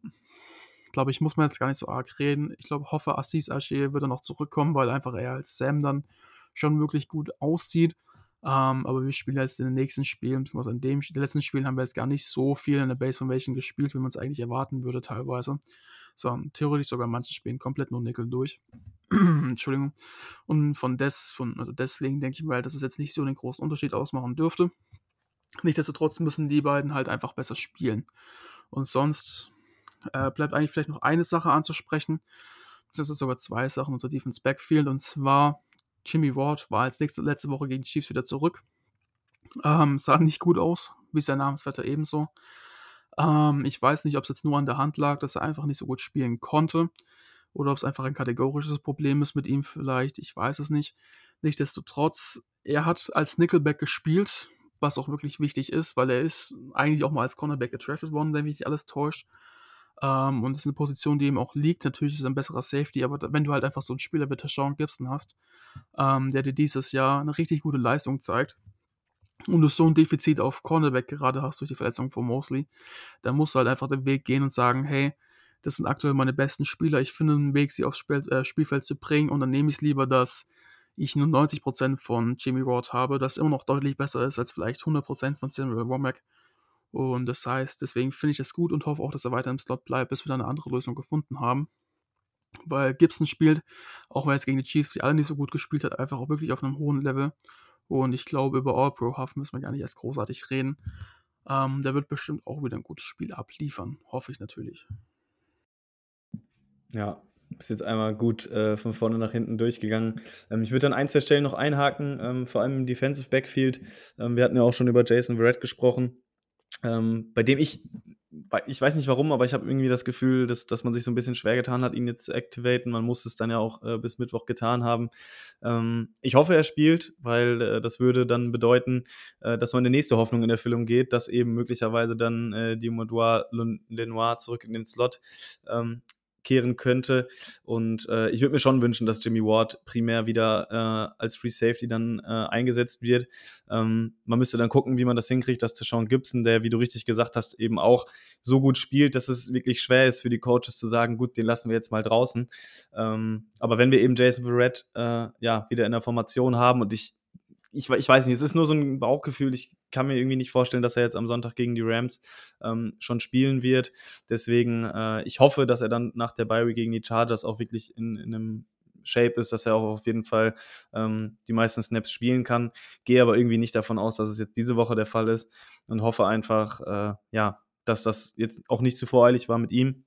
glaube ich, muss man jetzt gar nicht so arg reden. Ich glaube, hoffe, Assis Asche wird dann noch zurückkommen, weil einfach er als Sam dann schon wirklich gut aussieht. Ähm, aber wir spielen jetzt in den nächsten Spielen, beziehungsweise in dem, den letzten Spielen haben wir jetzt gar nicht so viel in der Base Formation gespielt, wie man es eigentlich erwarten würde teilweise. Sondern theoretisch sogar manche Spielen komplett nur Nickel durch. Entschuldigung. Und von, des, von also deswegen denke ich mal, dass es jetzt nicht so den großen Unterschied ausmachen dürfte. Nichtsdestotrotz müssen die beiden halt einfach besser spielen. Und sonst äh, bleibt eigentlich vielleicht noch eine Sache anzusprechen. Das sind sogar zwei Sachen unser Defense Backfield. Und zwar Jimmy Ward war als nächste, letzte Woche gegen die Chiefs wieder zurück. Ähm, sah nicht gut aus, wie sein Namensvetter ebenso. Ähm, ich weiß nicht, ob es jetzt nur an der Hand lag, dass er einfach nicht so gut spielen konnte. Oder ob es einfach ein kategorisches Problem ist mit ihm vielleicht. Ich weiß es nicht. Nichtsdestotrotz, er hat als Nickelback gespielt, was auch wirklich wichtig ist, weil er ist eigentlich auch mal als Cornerback getraftet worden, wenn mich nicht alles täuscht. Ähm, und das ist eine Position, die ihm auch liegt. Natürlich ist es ein besserer Safety, aber wenn du halt einfach so einen Spieler wie Tashawn Gibson hast, ähm, der dir dieses Jahr eine richtig gute Leistung zeigt, und du so ein Defizit auf Cornerback gerade hast durch die Verletzung von Mosley, dann musst du halt einfach den Weg gehen und sagen, hey, das sind aktuell meine besten Spieler, ich finde einen Weg, sie aufs Spiel, äh, Spielfeld zu bringen und dann nehme ich es lieber, dass ich nur 90% von Jimmy Ward habe, das immer noch deutlich besser ist als vielleicht 100% von Samuel Womack. Und das heißt, deswegen finde ich es gut und hoffe auch, dass er weiter im Slot bleibt, bis wir dann eine andere Lösung gefunden haben. Weil Gibson spielt, auch wenn er jetzt gegen die Chiefs, die alle nicht so gut gespielt hat, einfach auch wirklich auf einem hohen Level. Und ich glaube, über All-Pro-Huff müssen wir gar nicht erst großartig reden. Ähm, der wird bestimmt auch wieder ein gutes Spiel abliefern. Hoffe ich natürlich. Ja, bist jetzt einmal gut äh, von vorne nach hinten durchgegangen. Ähm, ich würde an ein, zwei Stellen noch einhaken, ähm, vor allem im Defensive Backfield. Ähm, wir hatten ja auch schon über Jason Verrett gesprochen ähm, bei dem ich, ich weiß nicht warum, aber ich habe irgendwie das Gefühl, dass, dass man sich so ein bisschen schwer getan hat, ihn jetzt zu activaten. Man muss es dann ja auch äh, bis Mittwoch getan haben. Ähm, ich hoffe, er spielt, weil äh, das würde dann bedeuten, äh, dass man eine nächste Hoffnung in Erfüllung geht, dass eben möglicherweise dann äh, die Modoir Lenoir zurück in den Slot ähm, kehren könnte. Und äh, ich würde mir schon wünschen, dass Jimmy Ward primär wieder äh, als Free Safety dann äh, eingesetzt wird. Ähm, man müsste dann gucken, wie man das hinkriegt, dass Tashawn Gibson, der, wie du richtig gesagt hast, eben auch so gut spielt, dass es wirklich schwer ist für die Coaches zu sagen, gut, den lassen wir jetzt mal draußen. Ähm, aber wenn wir eben Jason Verrett äh, ja, wieder in der Formation haben und ich ich, ich weiß nicht, es ist nur so ein Bauchgefühl. Ich kann mir irgendwie nicht vorstellen, dass er jetzt am Sonntag gegen die Rams ähm, schon spielen wird. Deswegen, äh, ich hoffe, dass er dann nach der Bye gegen die Chargers auch wirklich in, in einem Shape ist, dass er auch auf jeden Fall ähm, die meisten Snaps spielen kann. Gehe aber irgendwie nicht davon aus, dass es jetzt diese Woche der Fall ist und hoffe einfach, äh, ja, dass das jetzt auch nicht zu voreilig war mit ihm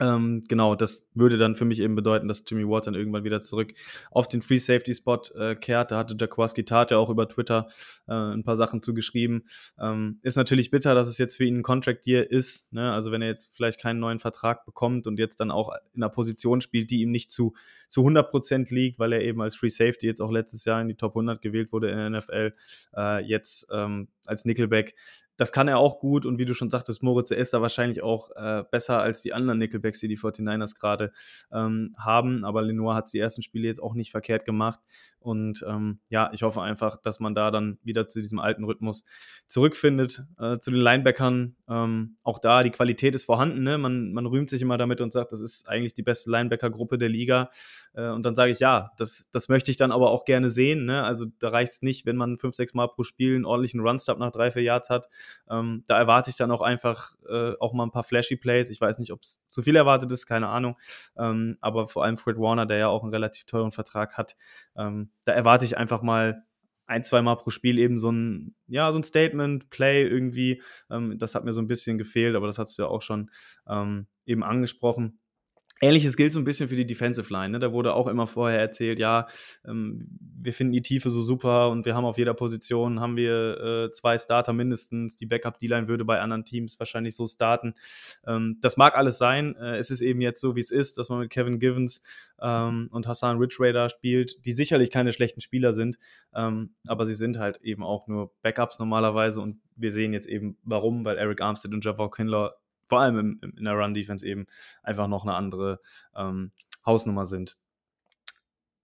ähm, genau, das würde dann für mich eben bedeuten, dass Jimmy Ward dann irgendwann wieder zurück auf den Free Safety Spot äh, kehrt. Da hatte Jaquaski Tat ja auch über Twitter äh, ein paar Sachen zugeschrieben. Ähm, ist natürlich bitter, dass es jetzt für ihn ein Contract Year ist. Ne? Also wenn er jetzt vielleicht keinen neuen Vertrag bekommt und jetzt dann auch in einer Position spielt, die ihm nicht zu, zu 100 Prozent liegt, weil er eben als Free Safety jetzt auch letztes Jahr in die Top 100 gewählt wurde in der NFL, äh, jetzt ähm, als Nickelback das kann er auch gut und wie du schon sagtest, Moritz ist da wahrscheinlich auch äh, besser als die anderen Nickelbacks, die die 49ers gerade ähm, haben. Aber Lenoir hat es die ersten Spiele jetzt auch nicht verkehrt gemacht. Und ähm, ja, ich hoffe einfach, dass man da dann wieder zu diesem alten Rhythmus zurückfindet. Äh, zu den Linebackern, ähm, auch da, die Qualität ist vorhanden. Ne? Man, man rühmt sich immer damit und sagt, das ist eigentlich die beste Linebacker-Gruppe der Liga. Äh, und dann sage ich, ja, das, das möchte ich dann aber auch gerne sehen. Ne? Also da reicht es nicht, wenn man fünf, sechs Mal pro Spiel einen ordentlichen Runstop nach drei, vier Yards hat. Ähm, da erwarte ich dann auch einfach äh, auch mal ein paar flashy Plays. Ich weiß nicht, ob es zu viel erwartet ist, keine Ahnung. Ähm, aber vor allem Fred Warner, der ja auch einen relativ teuren Vertrag hat, ähm, da erwarte ich einfach mal ein, zwei Mal pro Spiel eben so ein, ja, so ein Statement, Play irgendwie. Ähm, das hat mir so ein bisschen gefehlt, aber das hast du ja auch schon ähm, eben angesprochen. Ähnliches gilt so ein bisschen für die Defensive Line. Ne? Da wurde auch immer vorher erzählt, ja, ähm, wir finden die Tiefe so super und wir haben auf jeder Position haben wir äh, zwei Starter mindestens. Die Backup-D-Line würde bei anderen Teams wahrscheinlich so starten. Ähm, das mag alles sein. Äh, es ist eben jetzt so, wie es ist, dass man mit Kevin Givens ähm, und Hassan Ridgeway spielt, die sicherlich keine schlechten Spieler sind, ähm, aber sie sind halt eben auch nur Backups normalerweise und wir sehen jetzt eben warum, weil Eric Armstead und Jeff Kindler vor allem im, im, in der Run-Defense eben einfach noch eine andere ähm, Hausnummer sind.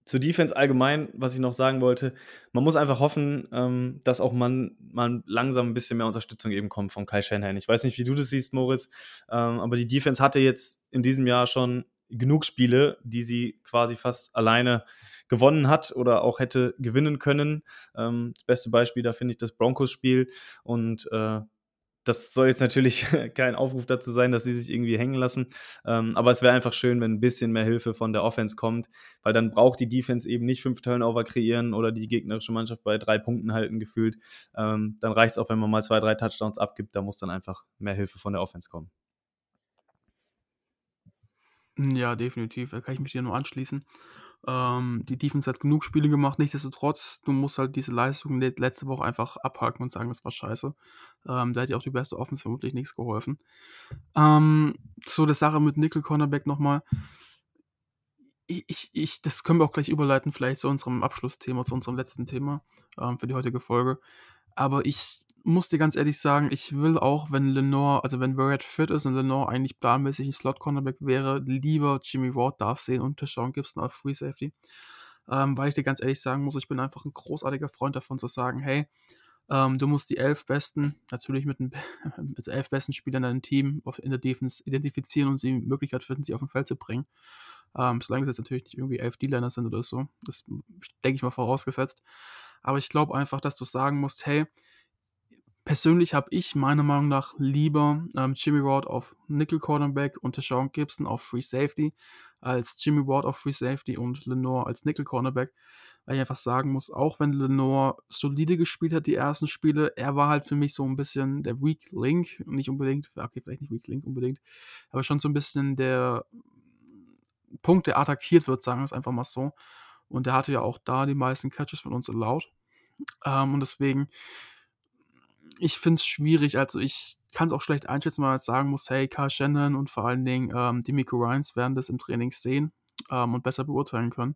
Zur Defense allgemein, was ich noch sagen wollte, man muss einfach hoffen, ähm, dass auch man, man langsam ein bisschen mehr Unterstützung eben kommt von Kai Shanahan. Ich weiß nicht, wie du das siehst, Moritz, ähm, aber die Defense hatte jetzt in diesem Jahr schon genug Spiele, die sie quasi fast alleine gewonnen hat oder auch hätte gewinnen können. Ähm, das beste Beispiel da finde ich das Broncos-Spiel und äh, das soll jetzt natürlich kein Aufruf dazu sein, dass sie sich irgendwie hängen lassen. Ähm, aber es wäre einfach schön, wenn ein bisschen mehr Hilfe von der Offense kommt, weil dann braucht die Defense eben nicht fünf Turnover kreieren oder die gegnerische Mannschaft bei drei Punkten halten gefühlt. Ähm, dann reicht es auch, wenn man mal zwei, drei Touchdowns abgibt. Da muss dann einfach mehr Hilfe von der Offense kommen. Ja, definitiv. Da kann ich mich dir nur anschließen. Ähm, die Defense hat genug Spiele gemacht, nichtsdestotrotz, du musst halt diese Leistung letzte Woche einfach abhaken und sagen, das war scheiße. Ähm, da hätte auch die beste Offense vermutlich nichts geholfen. Ähm, so, der Sache mit Nickel Cornerback nochmal. Ich, ich, das können wir auch gleich überleiten, vielleicht zu unserem Abschlussthema, zu unserem letzten Thema ähm, für die heutige Folge. Aber ich muss dir ganz ehrlich sagen, ich will auch, wenn Lenore, also wenn Barrett fit ist und Lenore eigentlich planmäßig ein Slot-Cornerback wäre, lieber Jimmy Ward da sehen und Deshaun Gibson auf Free Safety. Ähm, weil ich dir ganz ehrlich sagen muss, ich bin einfach ein großartiger Freund davon zu sagen, hey, ähm, du musst die elf besten, natürlich mit, den mit elf besten Spielern in deinem Team in der Defense identifizieren und sie die Möglichkeit finden, sie auf dem Feld zu bringen. Ähm, solange es jetzt natürlich nicht irgendwie elf D-Liner sind oder so. Das denke ich mal vorausgesetzt. Aber ich glaube einfach, dass du sagen musst, hey, Persönlich habe ich meiner Meinung nach lieber ähm, Jimmy Ward auf Nickel Cornerback und Deshaun Gibson auf Free Safety als Jimmy Ward auf Free Safety und Lenore als Nickel Cornerback, weil ich einfach sagen muss, auch wenn Lenore solide gespielt hat, die ersten Spiele, er war halt für mich so ein bisschen der Weak Link, nicht unbedingt, okay, vielleicht nicht Weak Link unbedingt, aber schon so ein bisschen der Punkt, der attackiert wird, sagen wir es einfach mal so. Und er hatte ja auch da die meisten Catches von uns erlaubt. Ähm, und deswegen ich finde es schwierig. Also ich kann es auch schlecht einschätzen, weil man jetzt sagen muss, hey, Carl Shannon und vor allen Dingen ähm, Demico Ryans werden das im Training sehen ähm, und besser beurteilen können.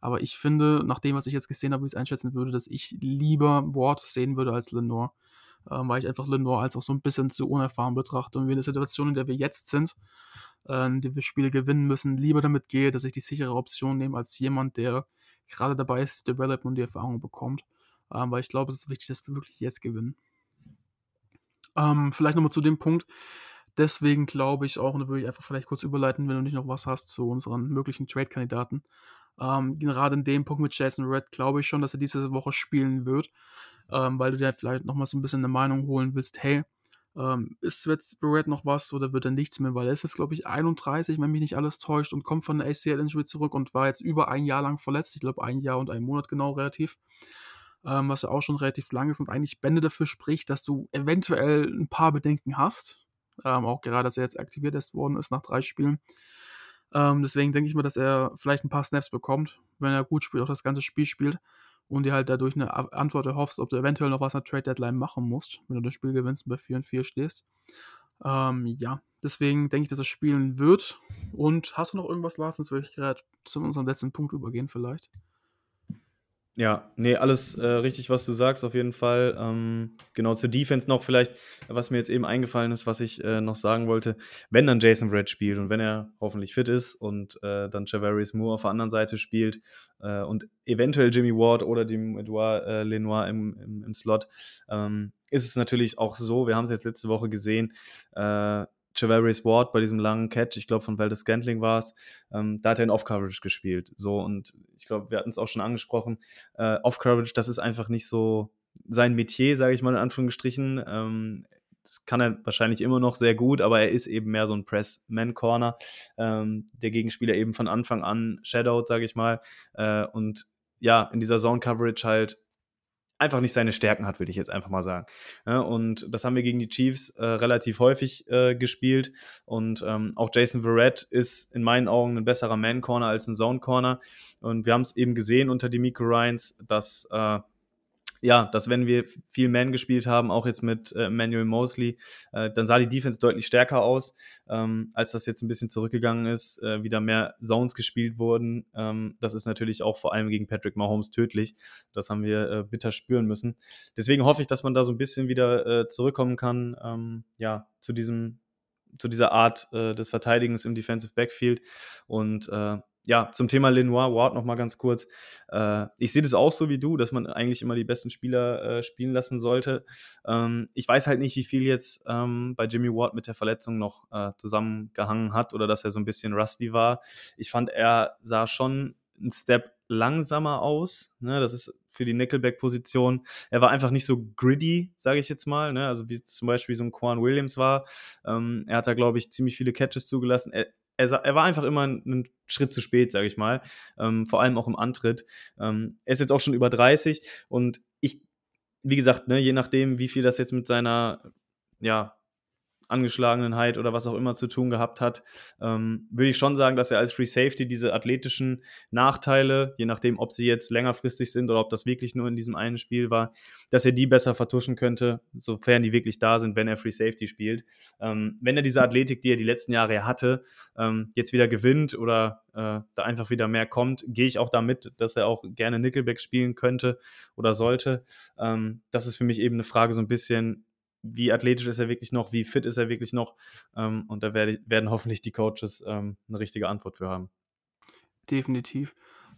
Aber ich finde, nach dem, was ich jetzt gesehen habe, wie ich es einschätzen würde, dass ich lieber Ward sehen würde als Lenore. Ähm, weil ich einfach Lenore als auch so ein bisschen zu unerfahren betrachte. Und wir in der Situation, in der wir jetzt sind, äh, in der wir Spiele gewinnen müssen, lieber damit gehe, dass ich die sichere Option nehme, als jemand, der gerade dabei ist, zu developen und die Erfahrung bekommt. Ähm, weil ich glaube, es ist wichtig, dass wir wirklich jetzt gewinnen. Ähm, vielleicht nochmal zu dem Punkt. Deswegen glaube ich auch, und da würde ich einfach vielleicht kurz überleiten, wenn du nicht noch was hast zu unseren möglichen Trade-Kandidaten. Ähm, gerade in dem Punkt mit Jason Red glaube ich schon, dass er diese Woche spielen wird, ähm, weil du dir vielleicht nochmal so ein bisschen eine Meinung holen willst, hey, ähm, ist jetzt Red noch was oder wird er nichts mehr, weil er ist jetzt, glaube ich, 31, wenn mich nicht alles täuscht und kommt von der ACL-Injury zurück und war jetzt über ein Jahr lang verletzt. Ich glaube, ein Jahr und ein Monat genau relativ ähm, was ja auch schon relativ lang ist und eigentlich Bände dafür spricht, dass du eventuell ein paar Bedenken hast. Ähm, auch gerade, dass er jetzt aktiviert ist worden ist nach drei Spielen. Ähm, deswegen denke ich mal, dass er vielleicht ein paar Snaps bekommt, wenn er gut spielt, auch das ganze Spiel spielt und dir halt dadurch eine Antwort erhoffst, ob du eventuell noch was an Trade Deadline machen musst, wenn du das Spiel gewinnst und bei 4 und 4 stehst. Ähm, ja, deswegen denke ich, dass er spielen wird. Und hast du noch irgendwas, Lars? Sonst würde ich gerade zu unserem letzten Punkt übergehen, vielleicht. Ja, nee, alles äh, richtig, was du sagst, auf jeden Fall. Ähm, genau, zur Defense noch vielleicht, was mir jetzt eben eingefallen ist, was ich äh, noch sagen wollte. Wenn dann Jason Red spielt und wenn er hoffentlich fit ist und äh, dann Javarius Moore auf der anderen Seite spielt äh, und eventuell Jimmy Ward oder dem Edouard äh, Lenoir im, im, im Slot, ähm, ist es natürlich auch so, wir haben es jetzt letzte Woche gesehen, äh, Javarius Ward bei diesem langen Catch, ich glaube von Valdez Scantling war es, ähm, da hat er in Off-Coverage gespielt. So, und ich glaube, wir hatten es auch schon angesprochen, äh, Off-Coverage, das ist einfach nicht so sein Metier, sage ich mal in Anführungsstrichen. Ähm, das kann er wahrscheinlich immer noch sehr gut, aber er ist eben mehr so ein Press-Man-Corner. Ähm, der Gegenspieler eben von Anfang an shadowed, sage ich mal. Äh, und ja, in dieser Zone-Coverage halt einfach nicht seine Stärken hat, würde ich jetzt einfach mal sagen. Ja, und das haben wir gegen die Chiefs äh, relativ häufig äh, gespielt. Und ähm, auch Jason Verrett ist in meinen Augen ein besserer Man-Corner als ein Zone-Corner. Und wir haben es eben gesehen unter die Miko Ryans, dass äh, ja, dass wenn wir viel Man gespielt haben, auch jetzt mit äh, Manuel Mosley, äh, dann sah die Defense deutlich stärker aus, ähm, als das jetzt ein bisschen zurückgegangen ist, äh, wieder mehr Zones gespielt wurden. Ähm, das ist natürlich auch vor allem gegen Patrick Mahomes tödlich. Das haben wir äh, bitter spüren müssen. Deswegen hoffe ich, dass man da so ein bisschen wieder äh, zurückkommen kann, ähm, ja, zu diesem zu dieser Art äh, des Verteidigens im Defensive Backfield und äh, ja, zum Thema Lenoir Ward noch mal ganz kurz. Äh, ich sehe das auch so wie du, dass man eigentlich immer die besten Spieler äh, spielen lassen sollte. Ähm, ich weiß halt nicht, wie viel jetzt ähm, bei Jimmy Ward mit der Verletzung noch äh, zusammengehangen hat oder dass er so ein bisschen rusty war. Ich fand, er sah schon einen Step langsamer aus. Ne? Das ist für die Nickelback-Position. Er war einfach nicht so gritty, sage ich jetzt mal. Ne? Also wie zum Beispiel so ein Quan Williams war. Ähm, er hat da, glaube ich, ziemlich viele Catches zugelassen. Er, er, er war einfach immer einen Schritt zu spät, sage ich mal. Ähm, vor allem auch im Antritt. Ähm, er ist jetzt auch schon über 30 und ich, wie gesagt, ne, je nachdem, wie viel das jetzt mit seiner ja, Angeschlagenheit oder was auch immer zu tun gehabt hat, ähm, würde ich schon sagen, dass er als Free Safety diese athletischen Nachteile, je nachdem, ob sie jetzt längerfristig sind oder ob das wirklich nur in diesem einen Spiel war, dass er die besser vertuschen könnte, sofern die wirklich da sind, wenn er Free Safety spielt. Ähm, wenn er diese Athletik, die er die letzten Jahre hatte, ähm, jetzt wieder gewinnt oder äh, da einfach wieder mehr kommt, gehe ich auch damit, dass er auch gerne Nickelback spielen könnte oder sollte. Ähm, das ist für mich eben eine Frage so ein bisschen, wie athletisch ist er wirklich noch, wie fit ist er wirklich noch. Ähm, und da werde, werden hoffentlich die Coaches ähm, eine richtige Antwort für haben. Definitiv.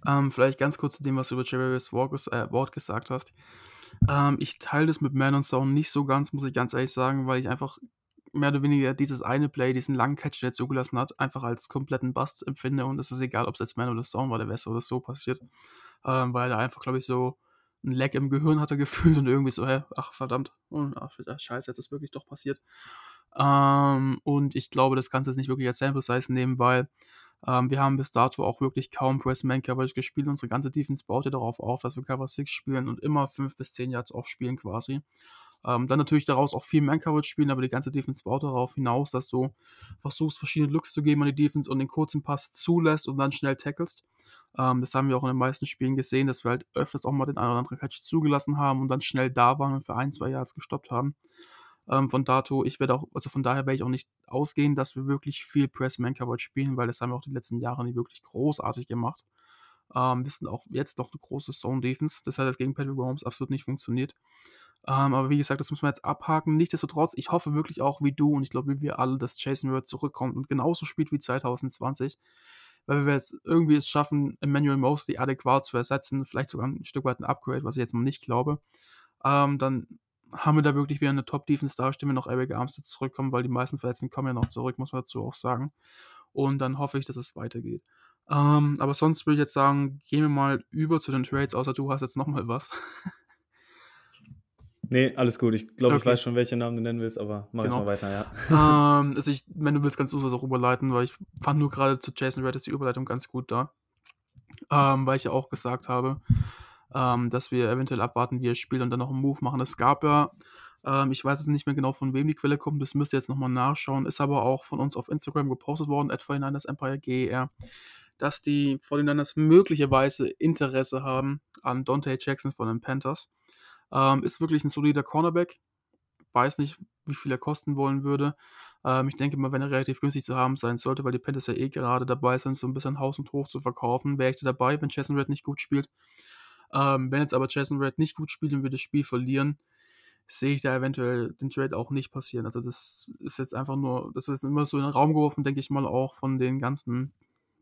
Ähm, vielleicht ganz kurz zu dem, was du über Javarius äh, Ward gesagt hast. Ähm, ich teile das mit Man und Zone nicht so ganz, muss ich ganz ehrlich sagen, weil ich einfach mehr oder weniger dieses eine Play, diesen langen Catch, der er zugelassen hat, einfach als kompletten Bust empfinde. Und es ist egal, ob es jetzt Man oder Zone war, der wäre oder so passiert. Ähm, weil er einfach, glaube ich, so ein Leck im Gehirn hat er gefühlt und irgendwie so, hä, ach verdammt, ach, scheiße, jetzt ist wirklich doch passiert. Ähm, und ich glaube, das kannst du jetzt nicht wirklich als Sample Size nehmen, weil ähm, wir haben bis dato auch wirklich kaum Press-Man-Coverage gespielt. Unsere ganze Defense baut ja darauf auf, dass wir Cover 6 spielen und immer 5 bis 10 Yards aufspielen quasi. Ähm, dann natürlich daraus auch viel Man-Coverage spielen, aber die ganze Defense baut darauf hinaus, dass du versuchst, verschiedene Looks zu geben an die Defense und den kurzen Pass zulässt und dann schnell tackelst. Ähm, das haben wir auch in den meisten Spielen gesehen, dass wir halt öfters auch mal den einen oder anderen Catch zugelassen haben und dann schnell da waren und für ein, zwei Yards gestoppt haben. Ähm, von dato, ich werde auch, also von daher werde ich auch nicht ausgehen, dass wir wirklich viel Press-Man-Coverage spielen, weil das haben wir auch die letzten Jahre nicht wirklich großartig gemacht. Ähm, wir sind auch jetzt noch eine große Zone-Defense. Das hat jetzt gegen Patrick Mahomes absolut nicht funktioniert. Ähm, aber wie gesagt, das muss man jetzt abhaken. Nichtsdestotrotz, ich hoffe wirklich auch wie du und ich glaube wie wir alle, dass Jason Ward zurückkommt und genauso spielt wie 2020 weil wir jetzt irgendwie es schaffen, Emmanuel Mosley adäquat zu ersetzen, vielleicht sogar ein Stück weit ein Upgrade, was ich jetzt mal nicht glaube, ähm, dann haben wir da wirklich wieder eine Top-Defense da, stehen wir noch Eric Armstead zurückkommen, weil die meisten Verletzten kommen ja noch zurück, muss man dazu auch sagen. Und dann hoffe ich, dass es weitergeht. Ähm, aber sonst würde ich jetzt sagen, gehen wir mal über zu den Trades, außer du hast jetzt nochmal was. Nee, alles gut. Ich glaube, okay. ich weiß schon, welche Namen du nennen willst, aber mach genau. jetzt mal weiter, ja. Ähm, also ich, wenn du willst, kannst du es auch überleiten, weil ich fand nur gerade zu Jason Red ist die Überleitung ganz gut da. Ähm, weil ich ja auch gesagt habe, ähm, dass wir eventuell abwarten, wie er spielt und dann noch einen Move machen. Es gab ja, ähm, ich weiß jetzt nicht mehr genau, von wem die Quelle kommt, das müsst ihr jetzt nochmal nachschauen, ist aber auch von uns auf Instagram gepostet worden, at 49ers Empire GER, dass die 49ers möglicherweise Interesse haben an Dante Jackson von den Panthers. Ähm, ist wirklich ein solider Cornerback. Weiß nicht, wie viel er kosten wollen würde. Ähm, ich denke mal, wenn er relativ günstig zu haben sein sollte, weil die Panthers ja eh gerade dabei sind, so ein bisschen Haus und Hof zu verkaufen, wäre ich da dabei, wenn Jason Red nicht gut spielt. Ähm, wenn jetzt aber Jason Red nicht gut spielt und wir das Spiel verlieren, sehe ich da eventuell den Trade auch nicht passieren. Also das ist jetzt einfach nur, das ist immer so in den Raum geworfen, denke ich mal, auch von den ganzen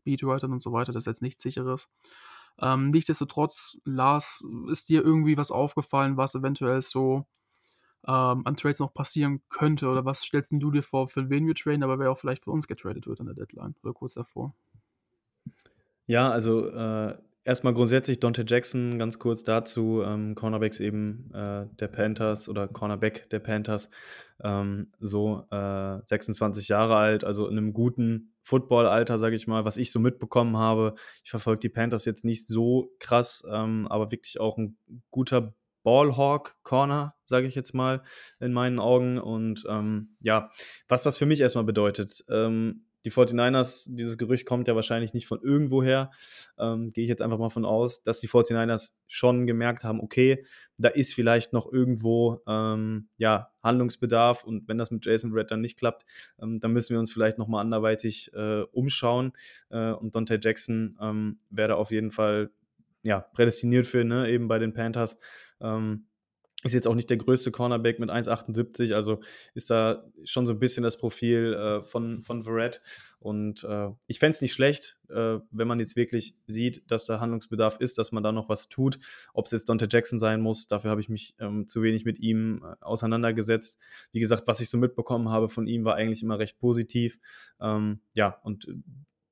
Beatwritern und so weiter, das ist jetzt nichts sicheres. Ähm, nichtsdestotrotz, Lars, ist dir irgendwie was aufgefallen, was eventuell so ähm, an Trades noch passieren könnte? Oder was stellst du dir vor, für wen wir traden, aber wer auch vielleicht für uns getradet wird an der Deadline oder kurz davor? Ja, also äh, erstmal grundsätzlich Dante Jackson, ganz kurz dazu, ähm, Cornerbacks eben äh, der Panthers oder Cornerback der Panthers, ähm, so äh, 26 Jahre alt, also in einem guten Footballalter, sage ich mal, was ich so mitbekommen habe. Ich verfolge die Panthers jetzt nicht so krass, ähm, aber wirklich auch ein guter Ballhawk Corner, sage ich jetzt mal, in meinen Augen. Und ähm, ja, was das für mich erstmal bedeutet. Ähm, die 49ers, dieses Gerücht kommt ja wahrscheinlich nicht von irgendwoher, ähm, gehe ich jetzt einfach mal von aus, dass die 49ers schon gemerkt haben, okay, da ist vielleicht noch irgendwo ähm, ja, Handlungsbedarf. Und wenn das mit Jason Red dann nicht klappt, ähm, dann müssen wir uns vielleicht nochmal anderweitig äh, umschauen. Äh, und Dante Jackson ähm, wäre auf jeden Fall ja, prädestiniert für, ne, eben bei den Panthers. Ähm, ist jetzt auch nicht der größte Cornerback mit 1,78, also ist da schon so ein bisschen das Profil äh, von, von Verrett. Und äh, ich fände es nicht schlecht, äh, wenn man jetzt wirklich sieht, dass da Handlungsbedarf ist, dass man da noch was tut. Ob es jetzt Dante Jackson sein muss, dafür habe ich mich ähm, zu wenig mit ihm äh, auseinandergesetzt. Wie gesagt, was ich so mitbekommen habe von ihm, war eigentlich immer recht positiv. Ähm, ja, und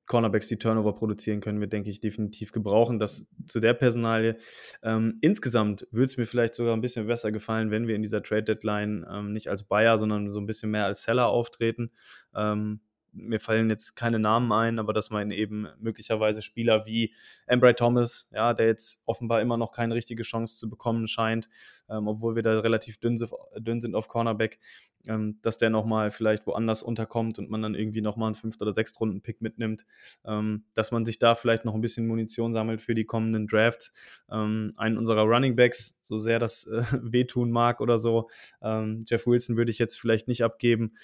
Cornerbacks, die Turnover produzieren, können wir, denke ich, definitiv gebrauchen. Das zu der Personalie. Ähm, insgesamt würde es mir vielleicht sogar ein bisschen besser gefallen, wenn wir in dieser Trade Deadline ähm, nicht als Buyer, sondern so ein bisschen mehr als Seller auftreten. Ähm, mir fallen jetzt keine Namen ein, aber dass man eben möglicherweise Spieler wie Embry Thomas, ja, der jetzt offenbar immer noch keine richtige Chance zu bekommen scheint, ähm, obwohl wir da relativ dünn, dünn sind auf Cornerback, ähm, dass der nochmal vielleicht woanders unterkommt und man dann irgendwie nochmal einen fünft oder sechst Runden Pick mitnimmt, ähm, dass man sich da vielleicht noch ein bisschen Munition sammelt für die kommenden Drafts. Ähm, einen unserer Running Backs, so sehr das äh, wehtun mag oder so, ähm, Jeff Wilson würde ich jetzt vielleicht nicht abgeben.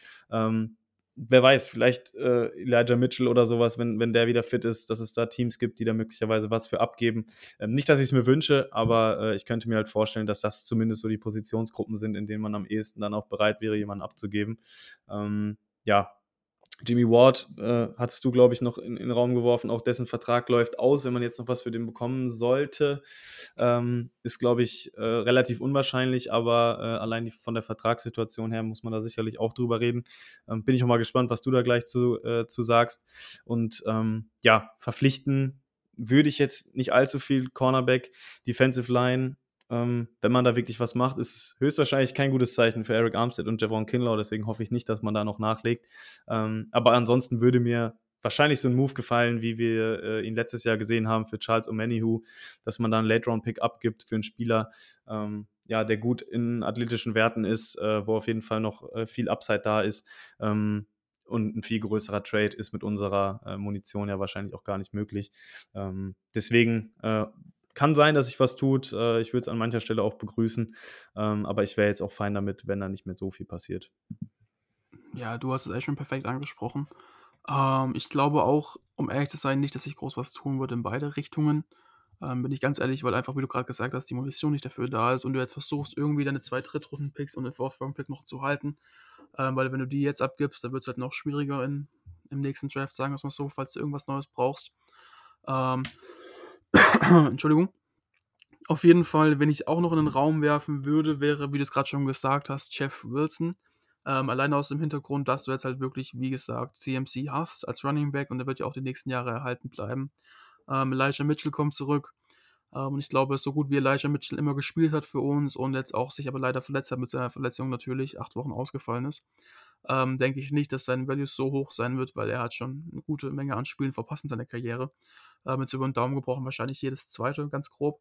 Wer weiß, vielleicht äh, Elijah Mitchell oder sowas, wenn, wenn der wieder fit ist, dass es da Teams gibt, die da möglicherweise was für abgeben. Ähm, nicht, dass ich es mir wünsche, aber äh, ich könnte mir halt vorstellen, dass das zumindest so die Positionsgruppen sind, in denen man am ehesten dann auch bereit wäre, jemanden abzugeben. Ähm, ja, Jimmy Ward äh, hast du, glaube ich, noch in, in, den Raum geworfen. Auch dessen Vertrag läuft aus, wenn man jetzt noch was für den bekommen sollte. Ähm, ist, glaube ich, äh, relativ unwahrscheinlich, aber äh, allein die, von der Vertragssituation her muss man da sicherlich auch drüber reden. Ähm, bin ich auch mal gespannt, was du da gleich zu, äh, zu sagst. Und ähm, ja, verpflichten würde ich jetzt nicht allzu viel Cornerback, Defensive Line ähm, wenn man da wirklich was macht, ist es höchstwahrscheinlich kein gutes Zeichen für Eric Armstead und Javon Kinlaw, deswegen hoffe ich nicht, dass man da noch nachlegt. Ähm, aber ansonsten würde mir wahrscheinlich so ein Move gefallen, wie wir äh, ihn letztes Jahr gesehen haben für Charles Omenihu, dass man da einen Late-Round-Pick abgibt für einen Spieler, ähm, ja, der gut in athletischen Werten ist, äh, wo auf jeden Fall noch äh, viel Upside da ist. Ähm, und ein viel größerer Trade ist mit unserer äh, Munition ja wahrscheinlich auch gar nicht möglich. Ähm, deswegen äh, kann sein, dass sich was tut. Äh, ich würde es an mancher Stelle auch begrüßen. Ähm, aber ich wäre jetzt auch fein damit, wenn da nicht mehr so viel passiert. Ja, du hast es echt schon perfekt angesprochen. Ähm, ich glaube auch, um ehrlich zu sein, nicht, dass ich groß was tun würde in beide Richtungen. Ähm, bin ich ganz ehrlich, weil einfach, wie du gerade gesagt hast, die Munition nicht dafür da ist und du jetzt versuchst, irgendwie deine zwei Drittrunden-Picks und den Fourth-Round-Pick noch zu halten. Weil wenn du die jetzt abgibst, dann wird es halt noch schwieriger in, im nächsten Draft, sagen wir es mal so, falls du irgendwas Neues brauchst. Ähm, Entschuldigung. Auf jeden Fall, wenn ich auch noch in den Raum werfen würde, wäre, wie du es gerade schon gesagt hast, Jeff Wilson. Ähm, alleine aus dem Hintergrund, dass du jetzt halt wirklich, wie gesagt, CMC hast als Running Back und der wird ja auch die nächsten Jahre erhalten bleiben. Ähm, Elijah Mitchell kommt zurück. Ähm, und ich glaube, so gut wie Elijah Mitchell immer gespielt hat für uns und jetzt auch sich aber leider verletzt hat mit seiner Verletzung natürlich, acht Wochen ausgefallen ist, ähm, denke ich nicht, dass sein Value so hoch sein wird, weil er hat schon eine gute Menge an Spielen verpasst in seiner Karriere. Äh, mit so über den Daumen gebrochen, wahrscheinlich jedes zweite, ganz grob.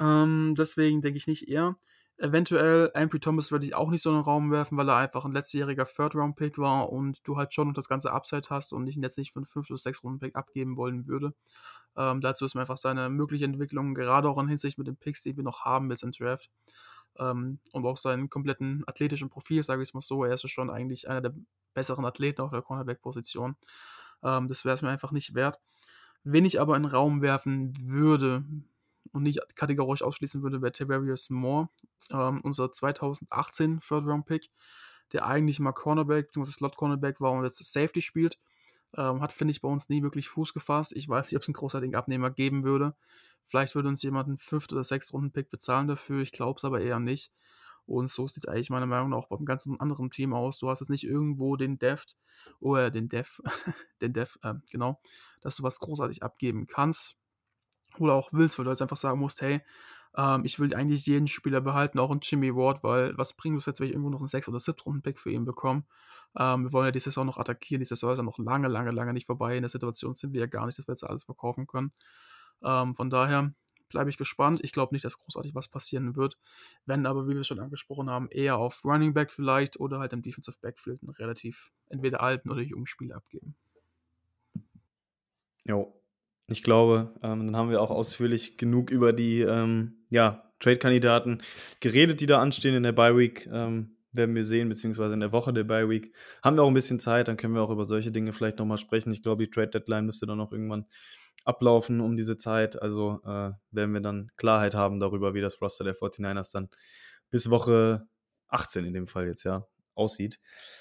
Ähm, deswegen denke ich nicht eher. Eventuell, Amphy Thomas würde ich auch nicht so in den Raum werfen, weil er einfach ein letztjähriger Third-Round-Pick war und du halt schon das ganze Upside hast und ich ihn jetzt nicht für einen 5- oder 6-Runden-Pick abgeben wollen würde. Ähm, dazu ist mir einfach seine mögliche Entwicklung, gerade auch in Hinsicht mit den Picks, die wir noch haben jetzt im Draft, ähm, und auch seinen kompletten athletischen Profil, sage ich es mal so, er ist schon eigentlich einer der besseren Athleten auf der Cornerback-Position. Ähm, das wäre es mir einfach nicht wert. Wen ich aber in den Raum werfen würde und nicht kategorisch ausschließen würde, wäre Tavarius Moore, ähm, unser 2018 Third Round Pick, der eigentlich mal Cornerback bzw. Slot Cornerback war und jetzt Safety spielt. Ähm, hat, finde ich, bei uns nie wirklich Fuß gefasst. Ich weiß nicht, ob es einen großartigen Abnehmer geben würde. Vielleicht würde uns jemand einen 5. oder 6. Runden Pick bezahlen dafür. Ich glaube es aber eher nicht. Und so sieht es eigentlich meiner Meinung nach auch beim ganzen anderen Team aus. Du hast jetzt nicht irgendwo den Deft, oder den Dev, den Dev, äh, genau, dass du was großartig abgeben kannst. Oder auch willst, weil du jetzt einfach sagen musst, hey, ähm, ich will eigentlich jeden Spieler behalten, auch einen Jimmy Ward, weil was bringt es jetzt, wenn ich irgendwo noch einen 6- oder 7-Runden-Pick für ihn bekomme? Ähm, wir wollen ja die Saison noch attackieren, die Saison ist ja noch lange, lange, lange nicht vorbei. In der Situation sind wir ja gar nicht, dass wir jetzt alles verkaufen können. Ähm, von daher bleibe ich gespannt. Ich glaube nicht, dass großartig was passieren wird. Wenn aber, wie wir es schon angesprochen haben, eher auf Running Back vielleicht oder halt im Defensive Backfield einen relativ entweder alten oder jungen Spieler abgeben. Jo, ich glaube, ähm, dann haben wir auch ausführlich genug über die ähm, ja, Trade-Kandidaten geredet, die da anstehen in der Bye Week. Ähm, werden wir sehen, beziehungsweise in der Woche der Bye Week. Haben wir auch ein bisschen Zeit, dann können wir auch über solche Dinge vielleicht nochmal sprechen. Ich glaube, die Trade Deadline müsste dann noch irgendwann ablaufen um diese Zeit. Also äh, werden wir dann Klarheit haben darüber, wie das Roster der 49ers dann bis Woche 18 in dem Fall jetzt ja aussieht.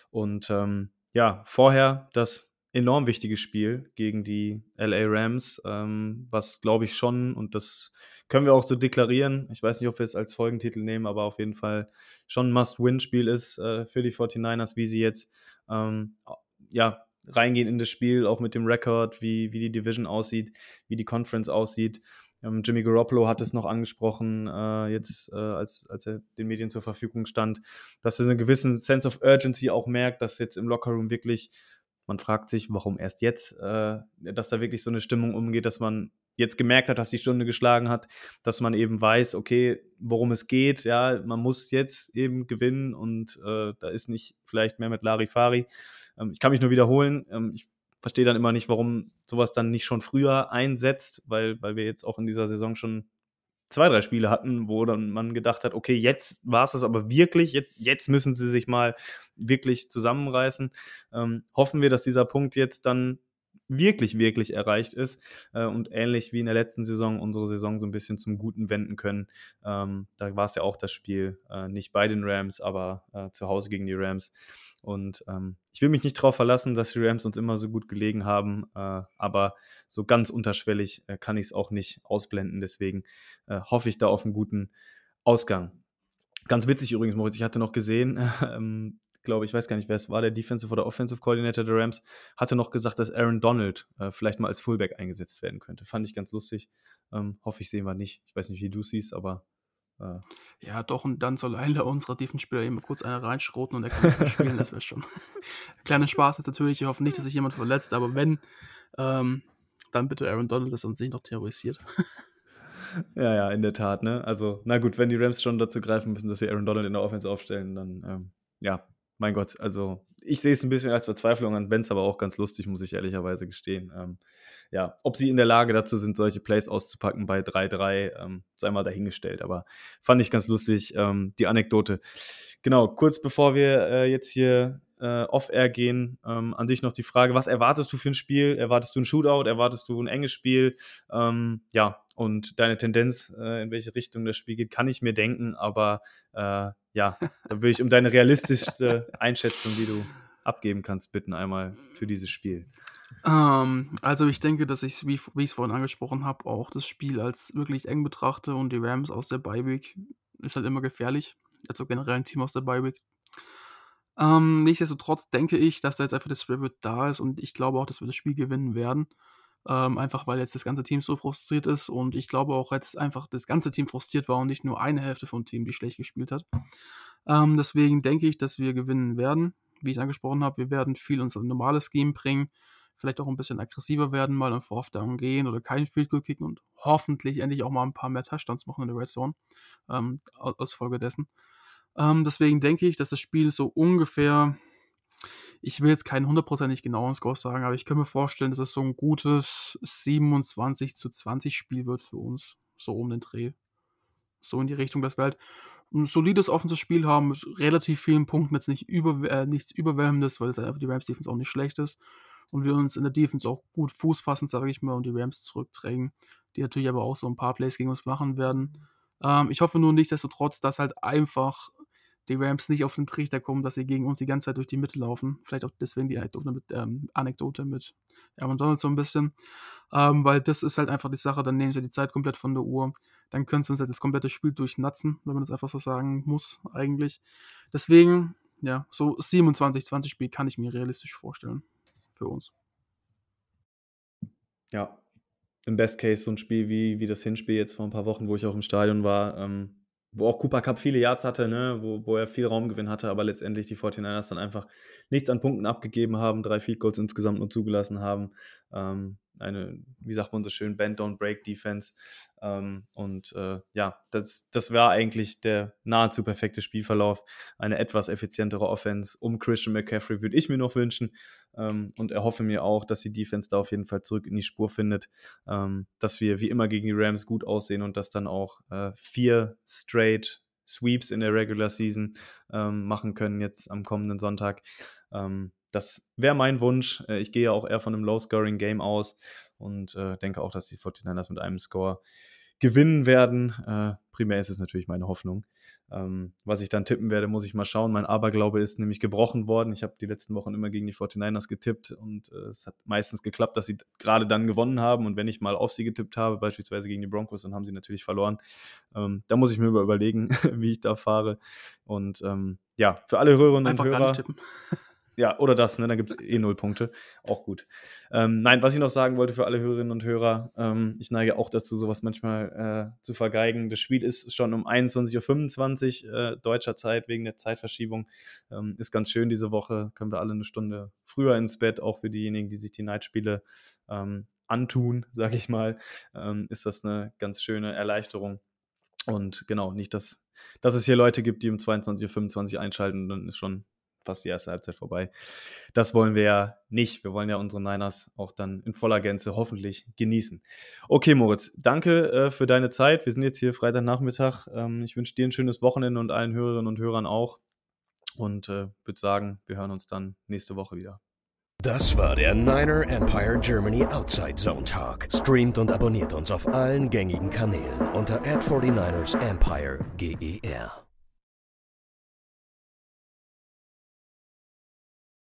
Und ähm, ja, vorher das enorm wichtige Spiel gegen die LA Rams, ähm, was glaube ich schon, und das können wir auch so deklarieren, ich weiß nicht, ob wir es als Folgentitel nehmen, aber auf jeden Fall schon ein Must-Win-Spiel ist äh, für die 49ers, wie sie jetzt ähm, ja, reingehen in das Spiel, auch mit dem Rekord, wie, wie die Division aussieht, wie die Conference aussieht. Ähm, Jimmy Garoppolo hat es noch angesprochen, äh, jetzt äh, als, als er den Medien zur Verfügung stand, dass er einen gewissen Sense of Urgency auch merkt, dass jetzt im Lockerroom wirklich man fragt sich, warum erst jetzt, äh, dass da wirklich so eine Stimmung umgeht, dass man jetzt gemerkt hat, dass die Stunde geschlagen hat, dass man eben weiß, okay, worum es geht. Ja, man muss jetzt eben gewinnen und äh, da ist nicht vielleicht mehr mit Larifari. Ähm, ich kann mich nur wiederholen. Ähm, ich verstehe dann immer nicht, warum sowas dann nicht schon früher einsetzt, weil, weil wir jetzt auch in dieser Saison schon zwei, drei Spiele hatten, wo dann man gedacht hat, okay, jetzt war es das aber wirklich, jetzt, jetzt, müssen sie sich mal wirklich zusammenreißen. Ähm, hoffen wir, dass dieser Punkt jetzt dann wirklich, wirklich erreicht ist äh, und ähnlich wie in der letzten Saison unsere Saison so ein bisschen zum Guten wenden können. Ähm, da war es ja auch das Spiel, äh, nicht bei den Rams, aber äh, zu Hause gegen die Rams. Und ähm, ich will mich nicht darauf verlassen, dass die Rams uns immer so gut gelegen haben, äh, aber so ganz unterschwellig äh, kann ich es auch nicht ausblenden. Deswegen äh, hoffe ich da auf einen guten Ausgang. Ganz witzig übrigens, Moritz, ich hatte noch gesehen, ähm, glaube ich, weiß gar nicht, wer es war, der Defensive oder Offensive Coordinator der Rams, hatte noch gesagt, dass Aaron Donald äh, vielleicht mal als Fullback eingesetzt werden könnte. Fand ich ganz lustig. Ähm, hoffe ich sehen wir nicht. Ich weiß nicht, wie du siehst, aber. Äh. Ja, doch, und dann soll einer unserer Defense-Spieler eben kurz einer reinschroten und er kann nicht spielen, das wäre schon. Kleiner Spaß jetzt natürlich. Ich hoffe nicht, dass sich jemand verletzt, aber wenn, ähm, dann bitte Aaron Donald, das an sich noch terrorisiert. Ja, ja, in der Tat, ne? Also, na gut, wenn die Rams schon dazu greifen müssen, dass sie Aaron Donald in der Offense aufstellen, dann, ähm, ja, mein Gott, also ich sehe es ein bisschen als Verzweiflung an, Benz aber auch ganz lustig, muss ich ehrlicherweise gestehen. Ähm, ja, ob sie in der Lage dazu sind, solche Plays auszupacken bei 3-3, ähm, sei mal dahingestellt. Aber fand ich ganz lustig, ähm, die Anekdote. Genau, kurz bevor wir äh, jetzt hier äh, off-air gehen, ähm, an sich noch die Frage, was erwartest du für ein Spiel? Erwartest du ein Shootout? Erwartest du ein enges Spiel? Ähm, ja, und deine Tendenz, äh, in welche Richtung das Spiel geht, kann ich mir denken, aber äh, ja, da würde ich um deine realistischste Einschätzung, die du abgeben kannst, bitten einmal für dieses Spiel. Ähm, also ich denke, dass ich, wie, wie ich es vorhin angesprochen habe, auch das Spiel als wirklich eng betrachte und die Rams aus der Bi-Week ist halt immer gefährlich. Also generell ein Team aus der Bi-Week. Ähm, nichtsdestotrotz denke ich, dass da jetzt einfach der Spirit da ist und ich glaube auch, dass wir das Spiel gewinnen werden. Ähm, einfach weil jetzt das ganze Team so frustriert ist und ich glaube auch jetzt einfach das ganze Team frustriert war und nicht nur eine Hälfte vom Team, die schlecht gespielt hat. Ähm, deswegen denke ich, dass wir gewinnen werden. Wie ich angesprochen habe, wir werden viel unser normales Game bringen, vielleicht auch ein bisschen aggressiver werden, mal auf Fourth Down gehen oder kein Field Goal kicken und hoffentlich endlich auch mal ein paar mehr Touchdowns machen in der Red Zone ähm, aus Folge dessen. Ähm, deswegen denke ich, dass das Spiel so ungefähr ich will jetzt keinen hundertprozentig genauen Score sagen, aber ich kann mir vorstellen, dass es so ein gutes 27 zu 20 Spiel wird für uns. So um den Dreh. So in die Richtung, dass wir halt ein solides offenes Spiel haben, mit relativ vielen Punkten, jetzt nicht über, äh, nichts Überwältigendes, weil es einfach die Rams Defense auch nicht schlecht ist. Und wir uns in der Defense auch gut Fuß fassen, sage ich mal, und die Rams zurückdrängen, die natürlich aber auch so ein paar Plays gegen uns machen werden. Ähm, ich hoffe nur nichtsdestotrotz, dass halt einfach die Rams nicht auf den Trichter kommen, dass sie gegen uns die ganze Zeit durch die Mitte laufen. Vielleicht auch deswegen die Anekdote mit, ähm, Anekdote mit Aaron Donald so ein bisschen. Ähm, weil das ist halt einfach die Sache, dann nehmen sie die Zeit komplett von der Uhr. Dann können sie uns halt das komplette Spiel durchnatzen, wenn man das einfach so sagen muss, eigentlich. Deswegen, ja, so 27, 20 Spiel kann ich mir realistisch vorstellen. Für uns. Ja, im Best Case so ein Spiel wie, wie das Hinspiel jetzt vor ein paar Wochen, wo ich auch im Stadion war. Ähm wo auch Cooper Cup viele Yards hatte, ne, wo, wo er viel Raumgewinn hatte, aber letztendlich die 49ers dann einfach nichts an Punkten abgegeben haben, drei Field Goals insgesamt nur zugelassen haben. Ähm, eine, wie sagt man so schön, Bend Don't Break Defense. Ähm, und äh, ja, das, das war eigentlich der nahezu perfekte Spielverlauf. Eine etwas effizientere Offense um Christian McCaffrey würde ich mir noch wünschen ähm, und erhoffe mir auch, dass die Defense da auf jeden Fall zurück in die Spur findet, ähm, dass wir wie immer gegen die Rams gut aussehen und dass dann auch äh, vier straight Sweeps in der Regular Season ähm, machen können jetzt am kommenden Sonntag. Ähm, das wäre mein Wunsch. Äh, ich gehe ja auch eher von einem Low-Scoring-Game aus und äh, denke auch, dass die 49ers mit einem Score gewinnen werden. Äh, primär ist es natürlich meine Hoffnung. Ähm, was ich dann tippen werde, muss ich mal schauen. Mein Aberglaube ist nämlich gebrochen worden. Ich habe die letzten Wochen immer gegen die 49ers getippt und äh, es hat meistens geklappt, dass sie gerade dann gewonnen haben. Und wenn ich mal auf sie getippt habe, beispielsweise gegen die Broncos, dann haben sie natürlich verloren. Ähm, da muss ich mir überlegen, wie ich da fahre. Und ähm, ja, für alle Hörerinnen Einfach und Hörer. Ja, oder das, ne? Dann gibt es eh null Punkte. Auch gut. Ähm, nein, was ich noch sagen wollte für alle Hörerinnen und Hörer, ähm, ich neige auch dazu, sowas manchmal äh, zu vergeigen. Das Spiel ist schon um 21.25 Uhr äh, deutscher Zeit wegen der Zeitverschiebung. Ähm, ist ganz schön diese Woche. Können wir alle eine Stunde früher ins Bett, auch für diejenigen, die sich die Nightspiele ähm, antun, sage ich mal. Ähm, ist das eine ganz schöne Erleichterung. Und genau, nicht, dass, dass es hier Leute gibt, die um 22.25 Uhr einschalten, dann ist schon fast die erste Halbzeit vorbei. Das wollen wir ja nicht. Wir wollen ja unsere Niners auch dann in voller Gänze hoffentlich genießen. Okay, Moritz, danke äh, für deine Zeit. Wir sind jetzt hier Freitagnachmittag. Ähm, ich wünsche dir ein schönes Wochenende und allen Hörerinnen und Hörern auch. Und äh, würde sagen, wir hören uns dann nächste Woche wieder. Das war der Niner Empire Germany Outside Zone Talk. Streamt und abonniert uns auf allen gängigen Kanälen unter ad 49 ersempire GER.